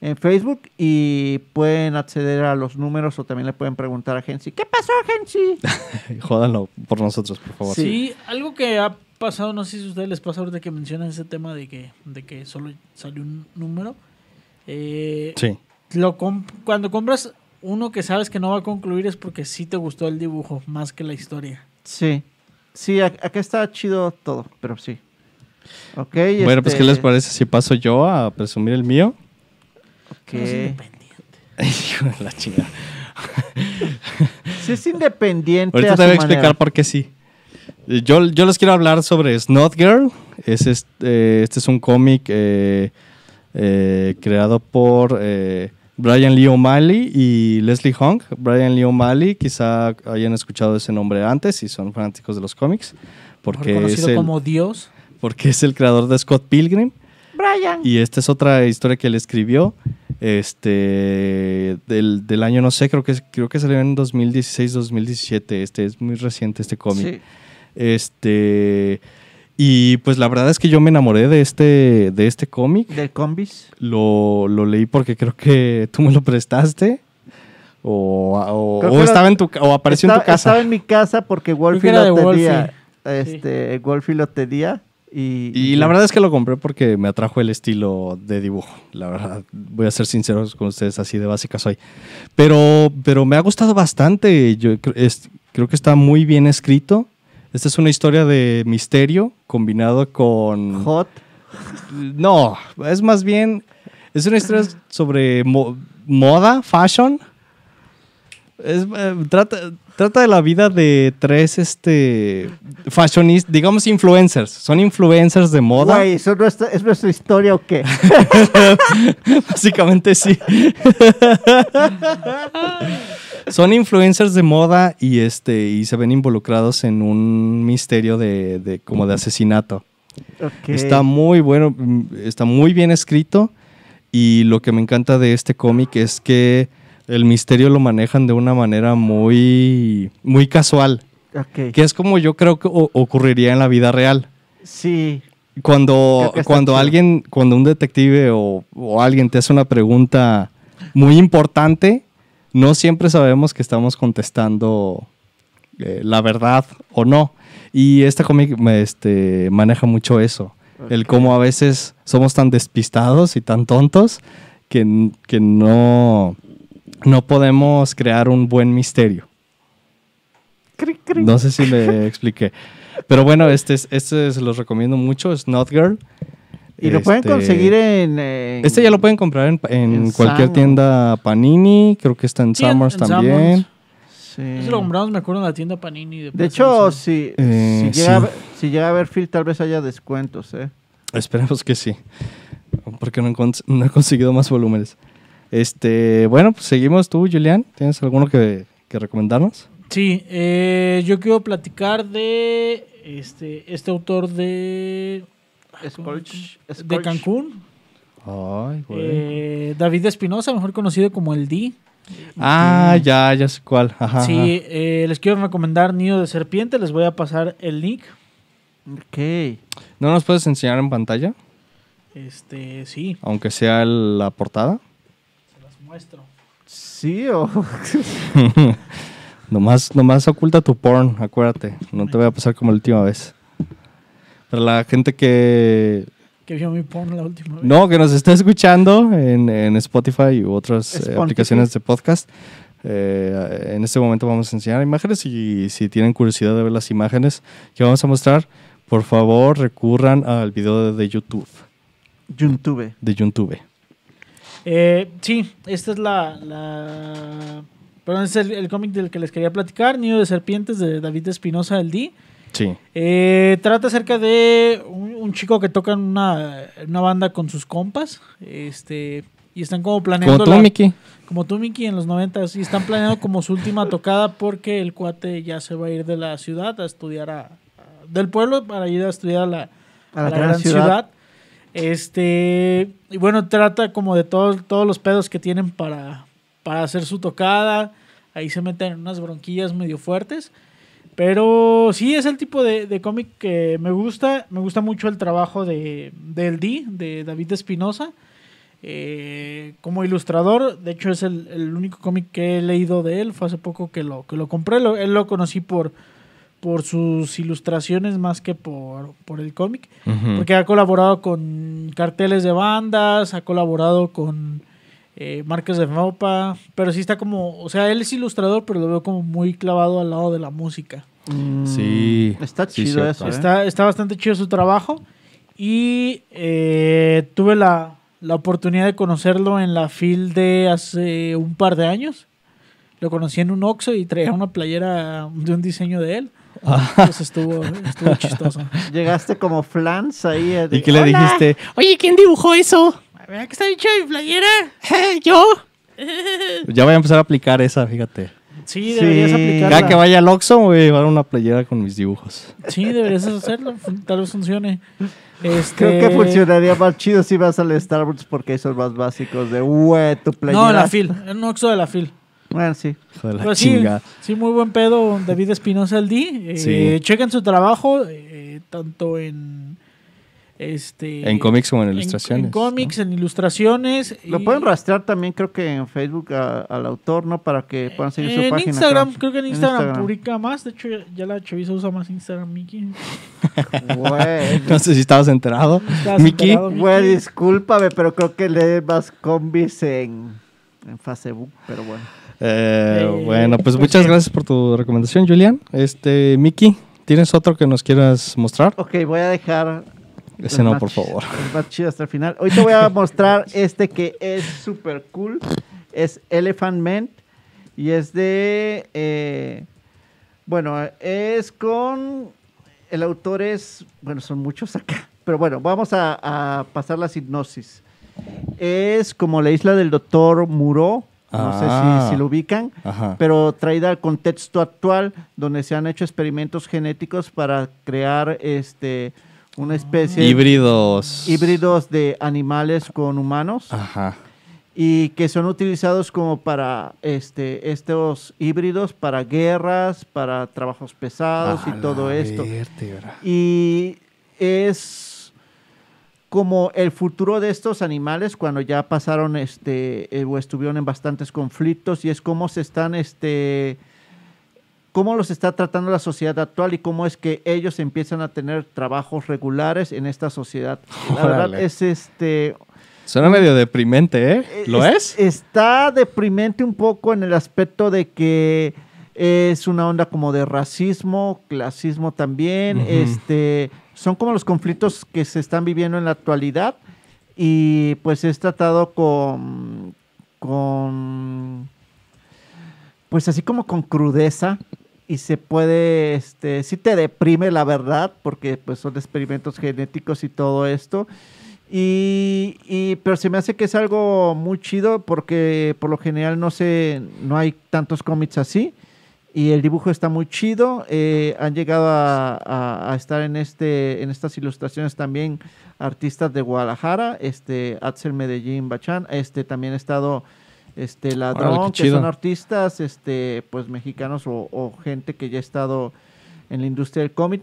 en Facebook y pueden acceder a los números o también le pueden preguntar a Gensi, ¿qué pasó, Gensi? Jódanlo por nosotros, por favor. Sí, algo que ha pasado, no sé si a ustedes les pasa ahorita que mencionan ese tema de que, de que solo salió un número. Eh, Sí. lo comp- cuando compras uno que sabes que no va a concluir es porque sí te gustó el dibujo más que la historia. Sí, sí, ac- acá está chido todo, pero sí. Ok, Bueno, pues, este, ¿qué les parece si paso yo a presumir el mío? No es independiente. Hijo de la chingada. Sí, es independiente. Ahorita a te voy a explicar manera. por qué sí. Yo, yo les quiero hablar sobre Snot Girl. Es este, eh, este es un cómic eh, eh, creado por eh, Brian Lee O'Malley y Leslie Hong. Brian Lee O'Malley, quizá hayan escuchado ese nombre antes si son fanáticos de los cómics, porque es, el, como Dios. porque es el creador de Scott Pilgrim. Brian. Y esta es otra historia que él escribió. Este del, del año, no sé, creo que creo que salió en 2016-2017. Este es muy reciente este cómic. Sí. Este. Y pues la verdad es que yo me enamoré de este, de este cómic. Del combis. Lo, lo leí porque creo que tú me lo prestaste. O, o- estaba en tu o apareció en tu casa. Estaba en mi casa porque Wolfie que era lo tenía. Wolfie. Este, Wolfie lo tenía. Y, Y la verdad es que lo compré porque me atrajo el estilo de dibujo. La verdad, voy a ser sincero con ustedes, así de básica soy. Pero, pero me ha gustado bastante. Yo es- creo que está muy bien escrito. Esta es una historia de misterio combinado con... Hot. No, es más bien... Es una historia sobre mo- moda, fashion. Es, eh, trata, trata de la vida de tres este fashionistas, digamos influencers. Son influencers de moda. Güey, ¿eso no es, es nuestra historia o qué? Básicamente sí. Son influencers de moda y este y se ven involucrados en un misterio de, de- como de asesinato. Está muy bueno, mm, está muy bien escrito y lo que me encanta de este cómic es que el misterio lo manejan de una manera muy muy casual, que es como yo creo que ocurriría en la vida real. Sí. Cuando, cuando alguien, cuando un detective o, o alguien te hace una pregunta muy importante, no siempre sabemos que estamos contestando eh, la verdad o no. Y este cómic este, maneja mucho eso. El cómo a veces somos tan despistados y tan tontos que, que no, no podemos crear un buen misterio. No sé si me expliqué. Pero bueno, este, es- este se los recomiendo mucho, es Not Girl. Y lo pueden Este, conseguir en, en- Este ya lo pueden comprar en, en en cualquier tienda Panini, creo que está en Summers en también. Sanborns. Sí. Eso lo compramos, me acuerdo, en la tienda Panini. De, hecho, si, Eh, si, llega a sí. si llega a ver Phil, tal vez haya descuentos, ¿eh? Esperemos que sí. Porque no he, cons- no he conseguido más volúmenes. Este, bueno, pues seguimos tú, Julián. ¿Tienes alguno que, que recomendarnos? Sí, eh, yo quiero platicar de este, este autor de, Scorch- de. Cancún, Ay, güey. eh, David Espinosa, mejor conocido como el D. ah, ya, ya sé cuál. Ajá, sí, ajá. eh, les quiero recomendar Nido de Serpiente, les voy a pasar el link. Ok. ¿No nos puedes enseñar en pantalla? Este, sí, Aunque sea el- la portada. Muestro. Sí, o... Nomás, nomás oculta tu porn, acuérdate. No te voy a pasar como la última vez. Para la gente que... Que vio mi porno la última vez. No, que nos está escuchando en, en Spotify u otras eh, Spotify. aplicaciones de podcast. eh, en este momento vamos a enseñar imágenes y si tienen curiosidad de ver las imágenes que vamos a mostrar, por favor recurran al video de, de YouTube. YouTube. De YouTube. Eh, sí, esta es la. la perdón, es el, el cómic del que les quería platicar: Nido de Serpientes de David Espinosa del D. Sí. Eh, trata acerca de un, un chico que toca en una, una banda con sus compas. Este. Y están como planeando. Como tú, la- Mickey. Como tú, Mickey, en los 90 y están planeando como su última tocada porque el cuate ya se va a ir de la ciudad a estudiar a, a- del pueblo para ir a estudiar a la, A la gran ciudad. Este, y bueno, trata como de todo- todos los pedos que tienen para, para hacer su tocada. Ahí se meten en unas bronquillas medio fuertes. Pero sí, es el tipo de, cómic que me gusta. Me gusta mucho el trabajo de, del D, de David Espinosa. Eh, como ilustrador, de hecho es el, el único cómic que he leído de él. Fue hace poco que lo, que lo compré. Él lo conocí por, por sus ilustraciones más que por, por el cómic. Porque ha colaborado con carteles de bandas, ha colaborado con eh, marcas de ropa, pero sí está como, o sea, él es ilustrador, pero lo veo como muy clavado al lado de la música. Mm, Sí, Está sí, chido cierto. eso, ¿eh? Está, está bastante chido su trabajo y eh, tuve la, la oportunidad de conocerlo en la FIL de hace un par de años. Lo conocí en un Oxxo y traía una playera de un diseño de él. Entonces estuvo, estuvo chistoso. Llegaste como flans ahí. eh, ¿Y qué le dijiste? Oye, ¿quién dibujó eso? ¿Verdad que está chida mi playera? ¿Yo? Ya voy a empezar a aplicar esa, fíjate. Sí, deberías Sí. aplicarla. Cada que vaya al Oxxo voy a llevar una playera con mis dibujos. Sí, deberías hacerlo. Tal vez funcione. Este... Creo que funcionaría más chido si vas al Starbucks porque son más básicos de, güey, tu playera. No, la FIL. En un Oxxo de la FIL. Bueno, sí. Hijo de la Pero sí, chinga. sí, muy buen pedo, David Espinosa el D. Eh, Sí. Chequen su trabajo, eh, tanto en este En cómics como en en- ilustraciones. En, cómics, en ilustraciones. Lo y- pueden rastrear también, creo que en Facebook a- al autor, ¿no? Para que puedan seguir su en página. Instagram, creo que en En Instagram, Instagram. publica más. De hecho, ya, ya la chaviza usa más Instagram, Mickey. Güey, No sé si estabas enterado. ¿Estás Mickey. enterado, güey, discúlpame, pero creo que lee más combis en, en Facebook, pero bueno. Eh, bueno, pues muchas gracias por tu recomendación, Julián. Este, Mickey, ¿tienes otro que nos quieras mostrar? Ok, voy a dejar Ese no, más por favor. el más chido hasta el final. Hoy te voy a mostrar este que es súper cool. Es Elephant Man. Y es de. eh, bueno, es con. El autor es. Bueno, son muchos acá. Pero bueno, vamos a, a pasar la hipnosis. Es como la isla del doctor Muro. No Ah. sé si, si lo ubican. Ajá. Pero traída al contexto actual, donde se han hecho experimentos genéticos para crear este una especie Híbridos. híbridos de animales con humanos Ajá. y que son utilizados como para este estos híbridos para guerras, para trabajos pesados y todo esto. Y es como el futuro de estos animales cuando ya pasaron este eh, o estuvieron en bastantes conflictos y es cómo se están este cómo los está tratando la sociedad actual y cómo es que ellos empiezan a tener trabajos regulares en esta sociedad. La verdad es este Suena medio deprimente, ¿eh? ¿Lo es? Está deprimente un poco en el aspecto de que es una onda como de racismo, clasismo también. Este, son como los conflictos que se están viviendo en la actualidad y pues es tratado con, con, pues así como con crudeza y se puede, este, sí te deprime la verdad porque pues son experimentos genéticos y todo esto. Y, pero se me hace que es algo muy chido porque por lo general no sé, no hay tantos cómics así. Y el dibujo está muy chido. eh, han llegado a, a- a estar en este, en estas ilustraciones también artistas de Guadalajara, este Axel Medellín Bachán, este también ha estado este Ladrón, Órale, que son artistas, este, pues mexicanos o, o gente que ya ha estado en la industria del cómic.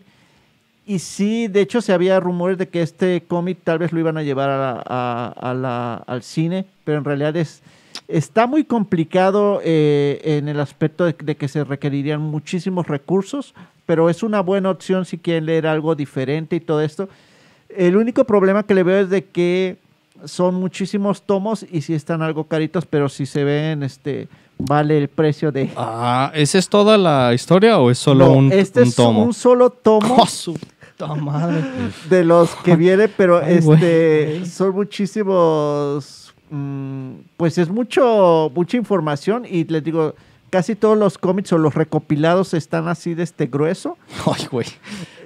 Y sí, de hecho se había rumores de que este cómic tal vez lo iban a llevar a la- la- al cine, pero en realidad es está muy complicado eh, en el aspecto de, de que se requerirían muchísimos recursos, pero es una buena opción si quieren leer algo diferente y todo esto. El único problema que le veo es de que son muchísimos tomos y sí están algo caritos, pero si se ven, este, vale el precio de... Ah, ¿esa es toda la historia o es solo No, un, este un es tomo? un solo tomo. ¡Oh, su madre! de los que viene, pero Ay, este güey. son muchísimos, pues es mucho mucha información y les digo, casi todos los cómics o los recopilados están así de este grueso ¡Ay, güey!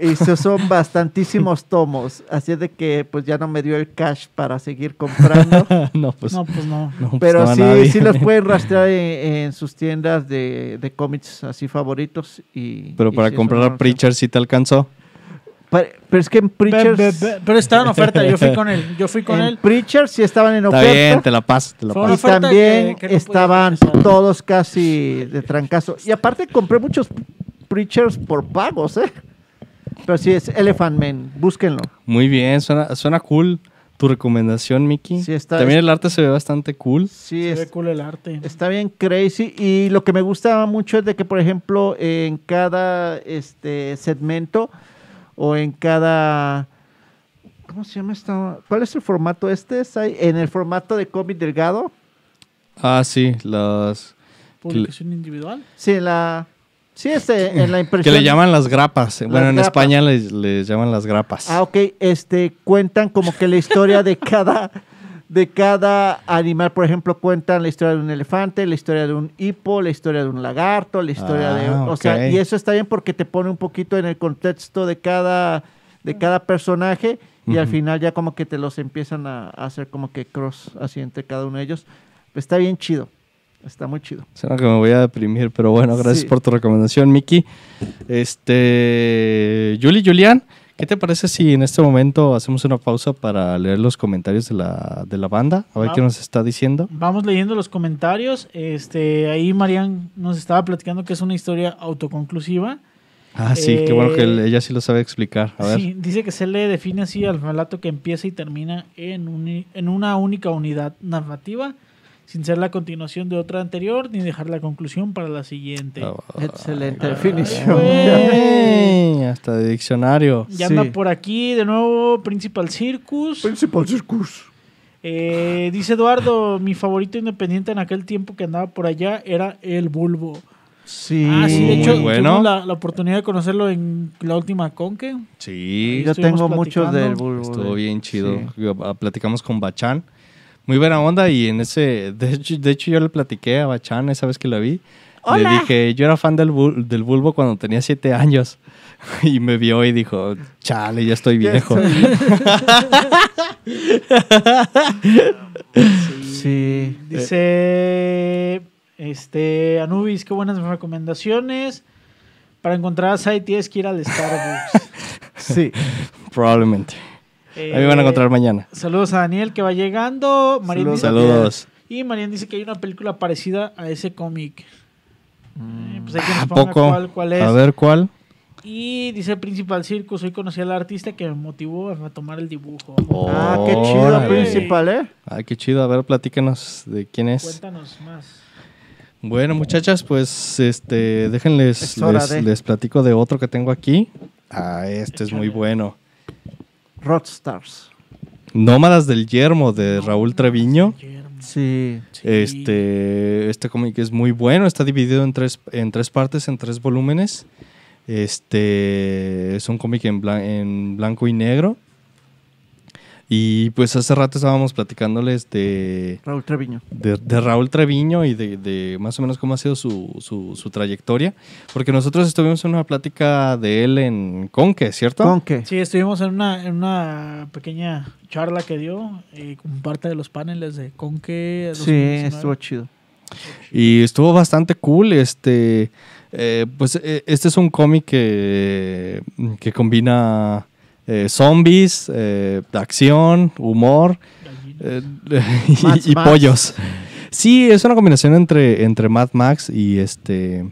y esos son bastantísimos tomos, así de que pues ya no me dio el cash para seguir comprando, no, pues. no, pues no. no, pues, pero no sí, nadie. sí los pueden rastrear en, en sus tiendas de, de cómics así favoritos y Pero y para sí es comprar a. Preacher sí te alcanzó. Pero, pero es que en be- pero estaba en oferta, yo fui con él. Yo fui con en él. Preachers sí estaban en Está oferta bien, te la paso, te la Y también que- que no estaban todos casi de trancazo. Y aparte compré muchos preachers por pagos, ¿eh? Pero sí es Elephant Man, búsquenlo. Muy bien, suena, suena cool tu recomendación, Mickey. Sí, está- También el arte se ve bastante cool. Sí, Se es- ve cool el arte. está bien crazy. Y lo que me gustaba mucho es de que, por ejemplo, en cada este segmento o en cada... ¿Cómo se llama esto? ¿Cuál es el formato este? ¿Es ahí? En el formato de cómic delgado. Ah, sí, las... Publicación individual. Sí, en la... Sí, este, en la Que impresión. le llaman las grapas. Bueno, en grapas. España les, les llaman las grapas. Ah, ok. Este, cuentan como que la historia de cada, de cada animal. Por ejemplo, cuentan la historia de un elefante, la historia de un hipo, la historia de un lagarto, la historia de... Ah, O sea, y eso está bien porque te pone un poquito en el contexto de cada, de cada personaje y al final ya como que te los empiezan a, a hacer como que cross así entre cada uno de ellos. Está bien chido. Está muy chido. Suena que me voy a deprimir, pero bueno, gracias Sí. por tu recomendación, Miki. Este, Juli, Julián, ¿qué te parece si en este momento hacemos una pausa para leer los comentarios de la, de la banda? A ver qué nos está diciendo. Vamos leyendo los comentarios. Este, ahí Marian nos estaba platicando que es una historia autoconclusiva. Ah, sí, qué bueno que Eh, ella sí lo sabe explicar. A ver. Sí, dice que se le define así al relato que empieza y termina en, uni- en una única unidad narrativa, sin ser la continuación de otra anterior ni dejar la conclusión para la siguiente. Ah, Excelente Ay, definición. hasta de diccionario. Ya Sí. anda por aquí de nuevo Principal Circus. Principal Circus. Eh, dice Eduardo, mi favorito independiente en aquel tiempo que andaba por allá era el Bulbo. Sí. Ah, sí, de Muy hecho, bueno. la, la oportunidad de conocerlo en la última Conque. Sí, Yo tengo muchos del bulbo. estuvo bien chido. sí. Ah, Platicamos con Bachán. Muy buena onda y en ese, de hecho, de hecho yo le platiqué a Bachan esa vez que la vi. Hola. Le dije, yo era fan del, bul- del Bulbo cuando tenía siete años. Y me vio y dijo, chale, ya estoy viejo. Sí. Dice este Anubis, qué buenas recomendaciones. Para encontrar a Sai tienes que ir al Starbucks. Sí. Probablemente. Eh, Ahí me van a encontrar mañana. Saludos a Daniel que va llegando. Marín dice- Saludos. y Marian dice que hay una película parecida a ese cómic. Eh, pues hay que ¿A nos ponga poco? cuál, cuál es. A ver cuál. Y dice Principal Circus, hoy conocí al artista que me motivó a retomar el dibujo. Ah, qué chido, principal, ¿eh? Ay, qué chido. A ver, platícanos de quién es. Cuéntanos más. Bueno, muchachas, pues este, déjenles, les, de- les platico de otro que tengo aquí. Ah, este es muy bueno. Rockstars. Nómadas del Yermo de Raúl Treviño. Sí. Sí. Este, este cómic es muy bueno, está dividido en tres, en tres partes, en tres volúmenes. Este es un cómic en, blan- en blanco y negro. Y pues hace rato estábamos platicándoles de, Raúl Treviño. de, de Raúl Treviño y de, de más o menos cómo ha sido su, su- su trayectoria. Porque nosotros estuvimos en una plática de él en Conque, ¿cierto? ¿Con qué? Sí, estuvimos en una, en una pequeña charla que dio eh, como parte de los paneles de Conque. Sí, 2019. estuvo chido. Y estuvo bastante cool. Este, eh, pues eh, este es un cómic que, que combina eh, zombies, eh, acción, humor eh, y, Mad y Max. pollos. Sí, es una combinación entre, entre Mad Max y este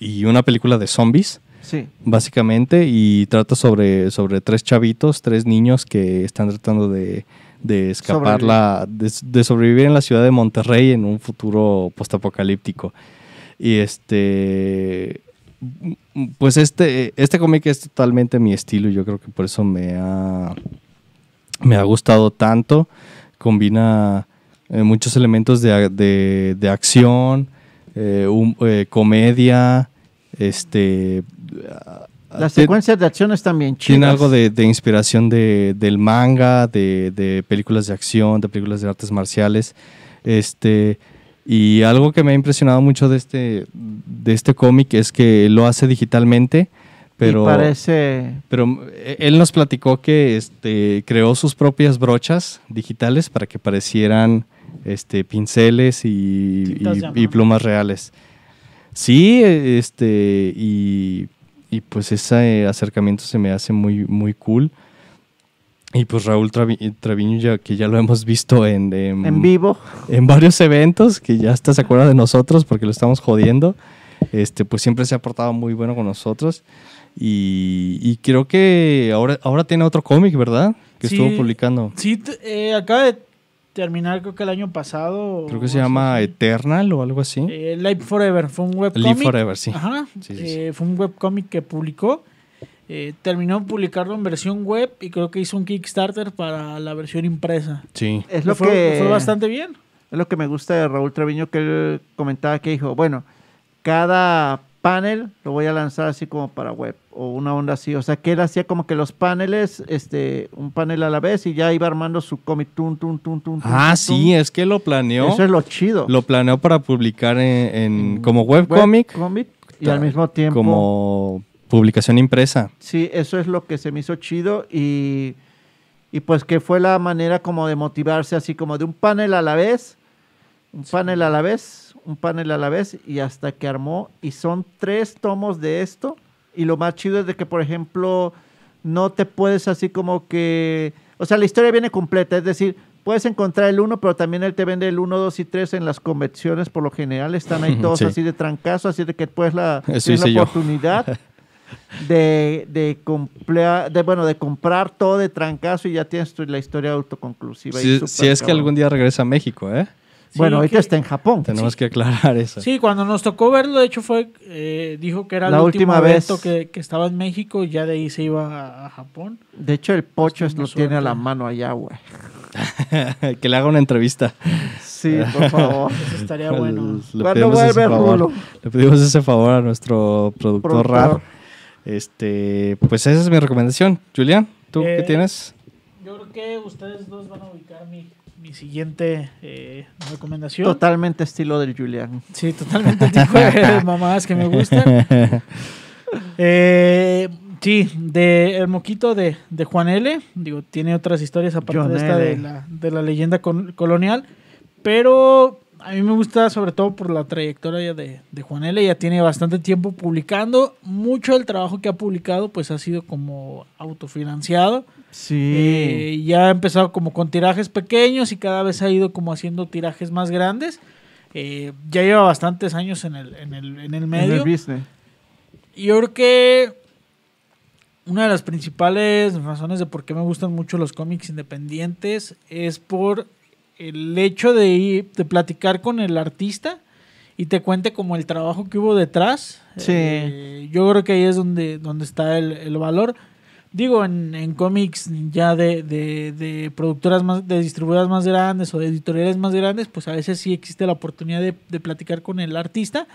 y una película de zombies Sí. básicamente, y trata sobre, sobre tres chavitos, tres niños que están tratando de, de escapar, Sobrevivir. la, de, de sobrevivir en la ciudad de Monterrey en un futuro postapocalíptico. Y este, pues este, este cómic es totalmente mi estilo y yo creo que por eso me ha, me ha gustado tanto. Combina eh, muchos elementos de, de- de acción, eh, eh, comedia, este... Las tiene- secuencias de acción están bien chidas. tiene algo de, de inspiración de, del manga, de, de películas de acción, de películas de artes marciales. Este, y algo que me ha impresionado mucho de este, de este cómic es que lo hace digitalmente, pero, Y parece... pero eh, él nos platicó que este, creó sus propias brochas digitales para que parecieran este, pinceles y, plumas reales. Sí, este, y, y pues ese acercamiento se me hace muy, muy cool. Y pues Raúl Travi- Treviño, ya, que ya lo hemos visto en, en, En vivo. en varios eventos, que ya hasta se acuerda de nosotros porque lo estamos jodiendo. Este, pues siempre se ha portado muy bueno con nosotros. Y, y creo que ahora, ahora tiene otro cómic, ¿verdad? Que Sí. estuvo publicando. Sí, eh, acaba de terminar, creo que el año pasado. Creo que se llama así. Eternal o algo así. Eh, Live Forever. Fue un webcomic. Live Forever, sí. Ajá. Sí, sí, eh, Fue un webcomic que publicó. Eh, terminó de publicarlo en versión web y creo que hizo un Kickstarter para la versión impresa. Sí. Es lo fue, que... fue bastante bien. Es lo que me gusta de Raúl Treviño, que él comentaba que dijo, bueno, cada panel lo voy a lanzar así como para web o una onda así. O sea, que él hacía como que los paneles, este, un panel a la vez y ya iba armando su cómic. Tum, tum, tum, tum, tum, Ah, tum, sí, tum. es que lo planeó. Eso es lo chido. Lo planeó para publicar en, en- como webcomic, Webcomic, y al mismo tiempo... como publicación impresa. Sí, eso es lo que se me hizo chido y, y pues que fue la manera como de motivarse así como de un panel a la vez, un panel a la vez, un panel a la vez y hasta que armó. Y son tres tomos de esto. Y lo más chido es de que por ejemplo no te puedes así como que, o sea la historia viene completa, es decir, puedes encontrar el uno pero también él te vende el 1, 2 y 3 en las convenciones. Por lo general están ahí todos Sí. así de trancazo, así de que puedes la, Eso tienes la oportunidad de, de, complea- de, bueno, de comprar todo de trancazo y ya tienes tu- la historia autoconclusiva. y Si, es que algún día regresa a México, ¿eh? Bueno, ahorita que- está en Japón. Tenemos que aclarar eso. Sí, cuando nos tocó verlo, de hecho fue, eh, dijo que era La el última evento vez. que, que estaba en México y ya de ahí se iba a, a Japón. De hecho, el pocho Tuvimos lo tiene a la mano allá, güey. que le haga una entrevista. Sí, por favor. Eso estaría bueno. Le ¿Cuándo pedimos ese vuelve. Rulo? Le pedimos ese favor a nuestro productor, Productor. Raro. Este, pues esa es mi recomendación. Julián, ¿tú Eh, qué tienes? Yo creo que ustedes dos van a ubicar mi, mi siguiente eh, recomendación. Totalmente estilo del Julián. Sí, totalmente el tipo de mamadas que me gustan. Eh, sí, de El Moquito de, de Juan L. Digo, tiene otras historias aparte John de esta de la, de la leyenda con- colonial. Pero a mí me gusta sobre todo por la trayectoria de, de Juan L. Ya tiene bastante tiempo publicando. Mucho del trabajo que ha publicado pues ha sido como autofinanciado. Sí. Eh, ya ha empezado como con tirajes pequeños y cada vez ha ido como haciendo tirajes más grandes. Eh, ya lleva bastantes años en el, en el, en el en medio. el business. Y yo creo que una de las principales razones de por qué me gustan mucho los cómics independientes es por el hecho de, ir- de platicar con el artista y te cuente como el trabajo que hubo detrás. Sí. Eh, yo creo que ahí es donde, donde está el, el valor. Digo, en, en cómics ya de, de, de productoras más, de distribuidoras más grandes o de editoriales más grandes, pues a veces sí existe la oportunidad de, de platicar con el artista,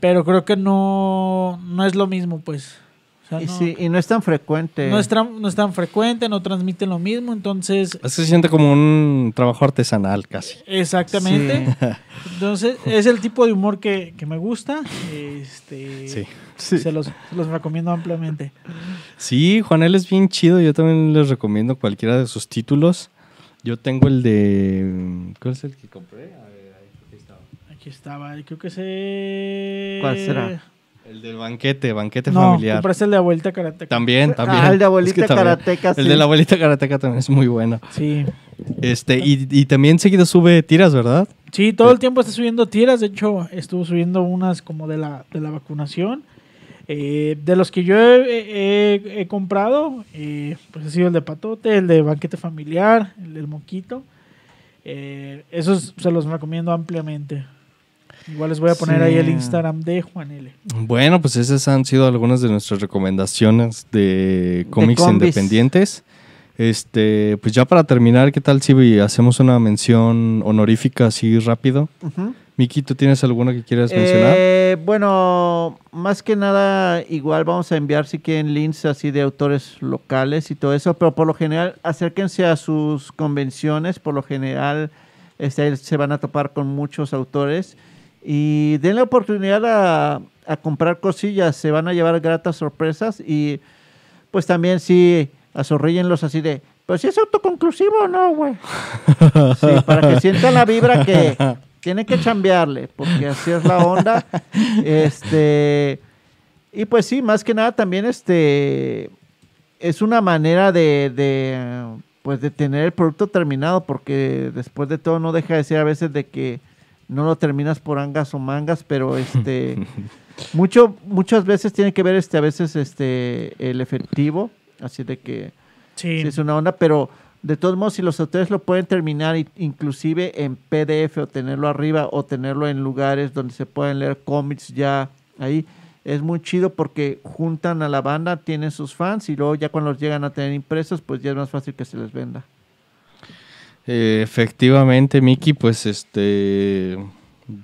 pero creo que no, no es lo mismo, pues. O sea, Y, no, sí, y no es tan frecuente. no es, no es tan frecuente, no transmiten lo mismo, entonces, Es que se siente como un trabajo artesanal casi. exactamente. Entonces, es el tipo de humor que, que me gusta. Este, Sí. Sí. Se, los, se los recomiendo ampliamente. Sí, Juanel es bien chido. Yo también les recomiendo cualquiera de sus títulos. Yo tengo el de. ¿Cuál es el que compré? A ver, ahí estaba. Aquí estaba, creo que se... ¿Cuál será? El del banquete, banquete No, familiar. compraste el de abuelita karate. También, también. Ah, el de Es abuelita que también. karateca, El sí. de la abuelita karateca también es muy bueno. Sí. Este, y, y también seguido sube tiras, ¿verdad? Sí, todo el tiempo está subiendo tiras. De hecho, estuvo subiendo unas como de la, de la vacunación. Eh, de los que yo he, he- he comprado, eh, pues ha sido el de Patote, el de Banquete Familiar, el del Moquito. Eh, esos se los recomiendo ampliamente. Igual les voy a poner Sí. ahí el Instagram de Juan L. Bueno, pues esas han sido algunas de nuestras recomendaciones de cómics independientes. Este, pues ya para terminar, ¿qué tal si hacemos una mención honorífica así rápido? Ujú. Miki, ¿tú tienes alguna que quieras mencionar? Eh, bueno, más que nada, igual vamos a enviar si quieren links así de autores locales y todo eso, pero por lo general acérquense a sus convenciones, por lo general este, ahí se van a topar con muchos autores y den la oportunidad a, a comprar cosillas, se van a llevar gratas sorpresas y pues también sí, azorríenlos así de, pues si es autoconclusivo o no, güey. Sí, para que sientan la vibra que tienen que chambearle, porque así es la onda. Este, y pues sí, más que nada también este es una manera de, de, pues de tener el producto terminado, porque después de todo no deja de ser a veces de que no lo terminas por angas o mangas, pero este mucho, muchas veces tiene que ver este, a veces este el efectivo, así de que Sí. Sí, es una onda, pero de todos modos, si los autores lo pueden terminar inclusive en PDF o tenerlo arriba o tenerlo en lugares donde se pueden leer cómics ya ahí, es muy chido porque juntan a la banda, tienen sus fans y luego ya cuando los llegan a tener impresos, pues ya es más fácil que se les venda. Eh, efectivamente, Miki, pues este.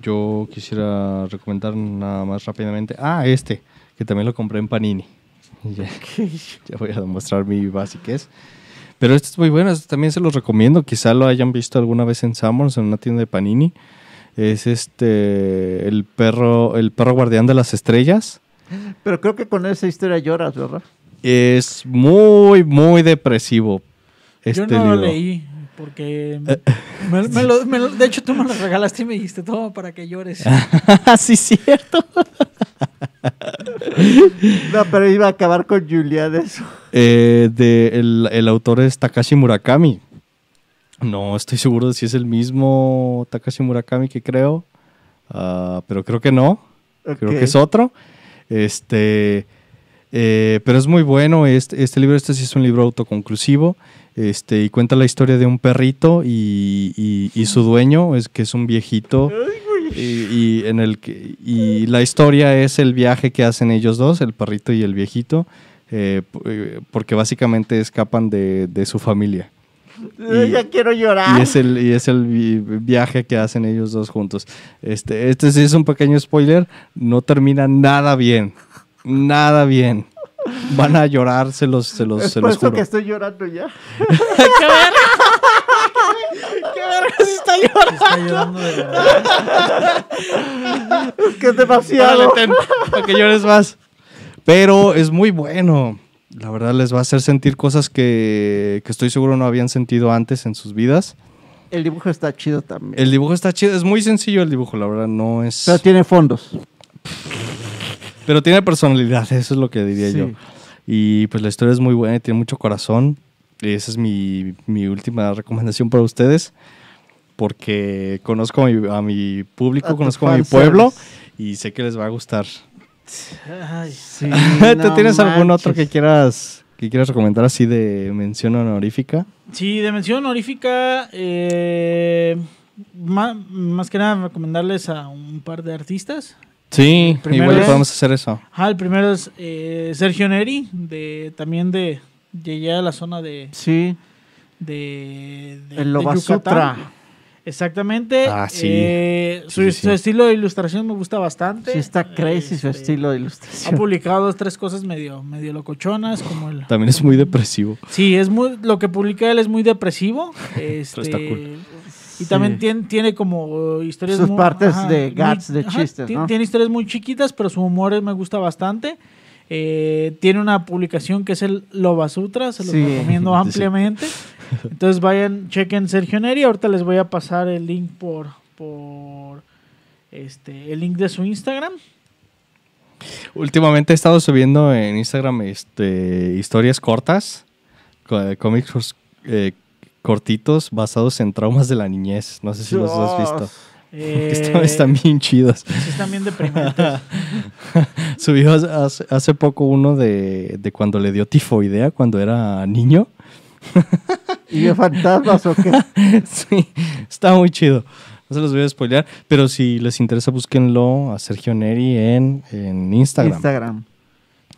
Yo quisiera recomendar nada más rápidamente. Ah, este, que también lo compré en Panini. Ya, ya voy a demostrar mi basiquez. Pero este es muy bueno, este también se los recomiendo. Quizá lo hayan visto alguna vez en Summers, en una tienda de Panini. Es este. El perro, el perro guardián de las estrellas. Pero creo que con esa historia lloras, ¿verdad? Es muy, muy depresivo. Este Yo no lo libro. leí porque me- me lo- me lo- de hecho tú me lo regalaste y me dijiste todo para que llores. sí, cierto. No, pero iba a acabar con Julia de eso. Eh, de el, el autor es Takashi Murakami. No estoy seguro de si es el mismo Takashi Murakami que creo, ah, pero creo que no. Creo que es otro. Este, eh, pero es muy bueno. Este, este libro, este sí es un libro autoconclusivo. Este, y cuenta la historia de un perrito y, y- y su dueño, es que es un viejito. Y, y en el que, y la historia es el viaje que hacen ellos dos, el perrito y el viejito, eh, eh, porque básicamente escapan de, de su familia. Y- ya quiero llorar. Y es el, y es el vi- viaje que hacen ellos dos juntos. Este, este sí es un pequeño spoiler. No termina nada bien. Nada bien. Van a llorar, se los, se los, es se por los eso juro. que estoy llorando ya. ¿Qué verga se está llorando? Está llorando de verdad. Es que es demasiado. Ten, para que llores más. Pero es muy bueno. La verdad les va a hacer sentir cosas que, que estoy seguro no habían sentido antes en sus vidas. El dibujo está chido también. El dibujo está chido, es muy sencillo el dibujo, la verdad, no es... Pero tiene fondos. Pero tiene personalidad, eso es lo que diría Sí. yo. Y pues la historia es muy buena y tiene mucho corazón. Y esa es mi, mi última recomendación para ustedes. Porque conozco a mi, a mi público, A conozco a mi pueblo y sé que les va a gustar. Ay, Sí, ¿Tú no tienes algún otro que manches. quieras, que quieras recomendar así de mención honorífica? Sí, de mención honorífica, eh, ma- más, que nada recomendarles a un par de artistas. Sí, Primero igual es- podemos hacer eso. Ah, el primero es eh, Sergio Neri, de, también de, allá de la zona de, Sí, de, de- el de Loba Yucatán. Sutra. Exactamente. Ah, sí. Eh, Sí, su, sí, su estilo de ilustración me gusta bastante. Sí, está crazy su Este, estilo de Ha ilustración. publicado dos, tres cosas medio, medio locochonas, como el... También es muy depresivo. Sí, es muy, lo que publica él es muy depresivo. Este, está cool. Y también Sí. tiene, tiene como historias Sus muy- partes de gags, de ajá, chistes, ¿no? Tiene historias muy chiquitas, pero su humor me gusta bastante. Eh, tiene una publicación que es el Loba Sutra, se los Sí. recomiendo Sí. ampliamente. Entonces vayan, chequen Sergio Neri. Ahorita les voy a pasar el link por, por este, el link de su Instagram. Últimamente he estado subiendo en Instagram este, historias cortas, co- cómics eh, cortitos basados en traumas de la niñez. No sé si los has visto. Eh, Están, están bien chidos. sí están bien deprimentes. Hace, hace- hace poco uno de, de cuando le dio tifoidea cuando era niño. ¿Y de fantasmas o qué? sí, está muy chido. No se los voy a spoilear, pero si les interesa, búsquenlo a Sergio Neri en, en Instagram. Instagram.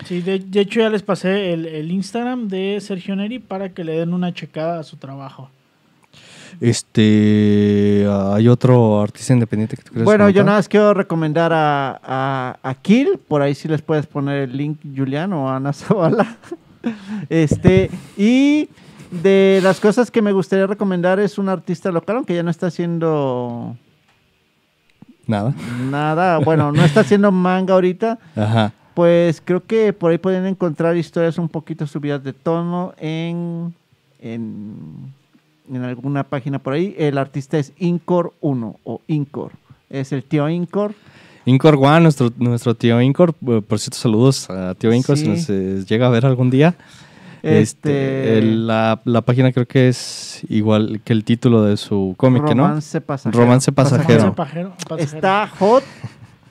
Sí, de, de hecho ya les pasé el, el Instagram de Sergio Neri para que le den una checada a su trabajo. Este, hay otro artista independiente que tú quieres Bueno, yo nada más quiero recomendar a, a, a Kill, por ahí sí les puedes poner el link, Julián o Ana Zavala. este, y de las cosas que me gustaría recomendar es un artista local, aunque ya no está haciendo Nada. nada, bueno, no está haciendo manga ahorita, Ajá. Pues creo que por ahí pueden encontrar historias un poquito subidas de tono en, en, en alguna página por ahí. El artista es Incor 1 o Incor. Es el tío Incor. Incor One, nuestro, nuestro tío Incor. Por cierto, saludos a tío Incor si nos eh, llega a ver algún día. Este, Este, el- la, la página creo que es igual que el título de su cómic, ¿no? Romance pasajero. Romance pasajero. Pajero- pasajero. Está hot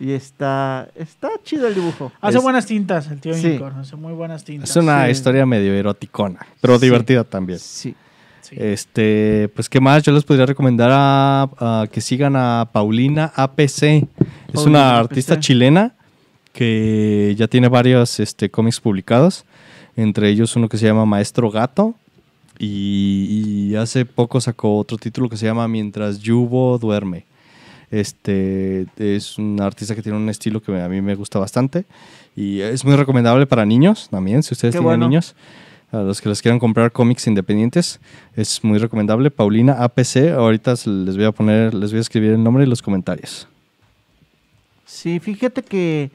y está, está chido el dibujo. Hace es- buenas tintas el tío Sí. Incor, hace muy buenas tintas. Es una Sí. historia medio eroticona, pero Sí. divertida también. Sí. Sí. Este, pues, ¿qué más? Yo les podría recomendar a, a que sigan a Paulina APC. es una APC. artista chilena que ya tiene varios este, cómics publicados. Entre ellos uno que se llama Maestro Gato. Y, y hace poco sacó otro título que se llama Mientras Yubo Duerme. Este es un artista que tiene un estilo que a mí me gusta bastante. Y es muy recomendable para niños también, si ustedes Qué tienen bueno. niños. A los que les quieran comprar cómics independientes, es muy recomendable. Paulina APC, ahorita les voy a poner, les voy a escribir el nombre y los comentarios. Sí, fíjate que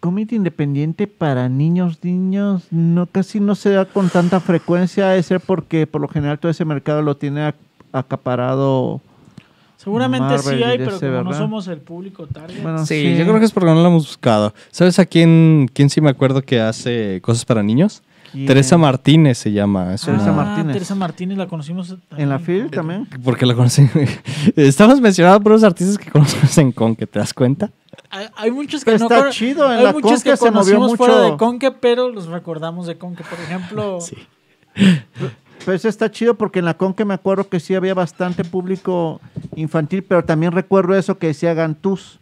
cómic independiente para niños, niños, no casi no se da con tanta frecuencia, es ser porque por lo general todo ese mercado lo tiene ac- acaparado. Seguramente Marvel sí hay, pero DC, como no somos el público target. Bueno, Sí, yo creo que es porque no lo hemos buscado. ¿Sabes a quién, quién sí me acuerdo que hace cosas para niños? ¿Quién? Teresa Martínez se llama. Es Teresa una- Martínez. Teresa Martínez la conocimos en la. FIL también. Porque la conocí. Estamos mencionando por los artistas que conocemos en Con, que te das cuenta. Hay, hay muchos que Pero no está chido, en hay la muchos que Conque se movió conocimos fuera mucho. de Conque, pero los recordamos de Conque. Por ejemplo, Sí. Pero eso está chido porque en la Conque me acuerdo que sí había bastante público infantil, pero también recuerdo eso que decía Gantús,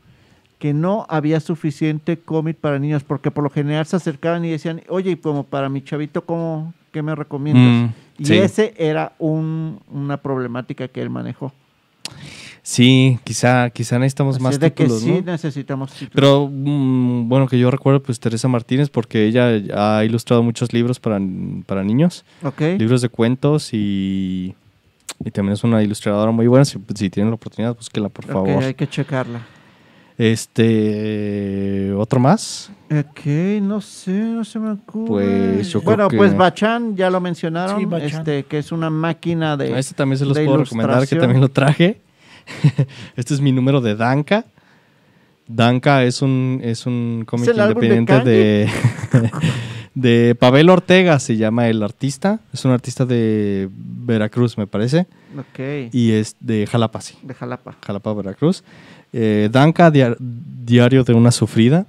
que no había suficiente cómic para niños, porque por lo general se acercaban y decían, oye, y como para mi chavito, ¿cómo, ¿qué me recomiendas? Mm, y sí. ese era un- una problemática que él manejó. Sí, quizá, quizá necesitamos Así más de que títulos, sí ¿no? necesitamos títulos. Pero mm, bueno, que yo recuerdo, pues Teresa Martínez, porque ella ha ilustrado muchos libros para, para niños, ok. libros de cuentos y Y también es una ilustradora muy buena. Si, si tienen la oportunidad, búsquenla, por Ok, favor. hay que checarla. Este. ¿Otro más? Ok, no sé, no se me ocurre. Pues yo bueno, creo que- pues Bachan, ya lo mencionaron, Sí, Bachan. este, que es una máquina de... A este también se los puedo recomendar, que también lo traje. este es mi número de Danka. Danka es un, es un cómic de independiente de, de, Pavel Ortega, se llama el artista. Es un artista de Veracruz, me parece. Ok, Y es de Jalapa, sí. de Jalapa. Jalapa, Veracruz. Eh, Danka, Dia- Diario de una Sufrida.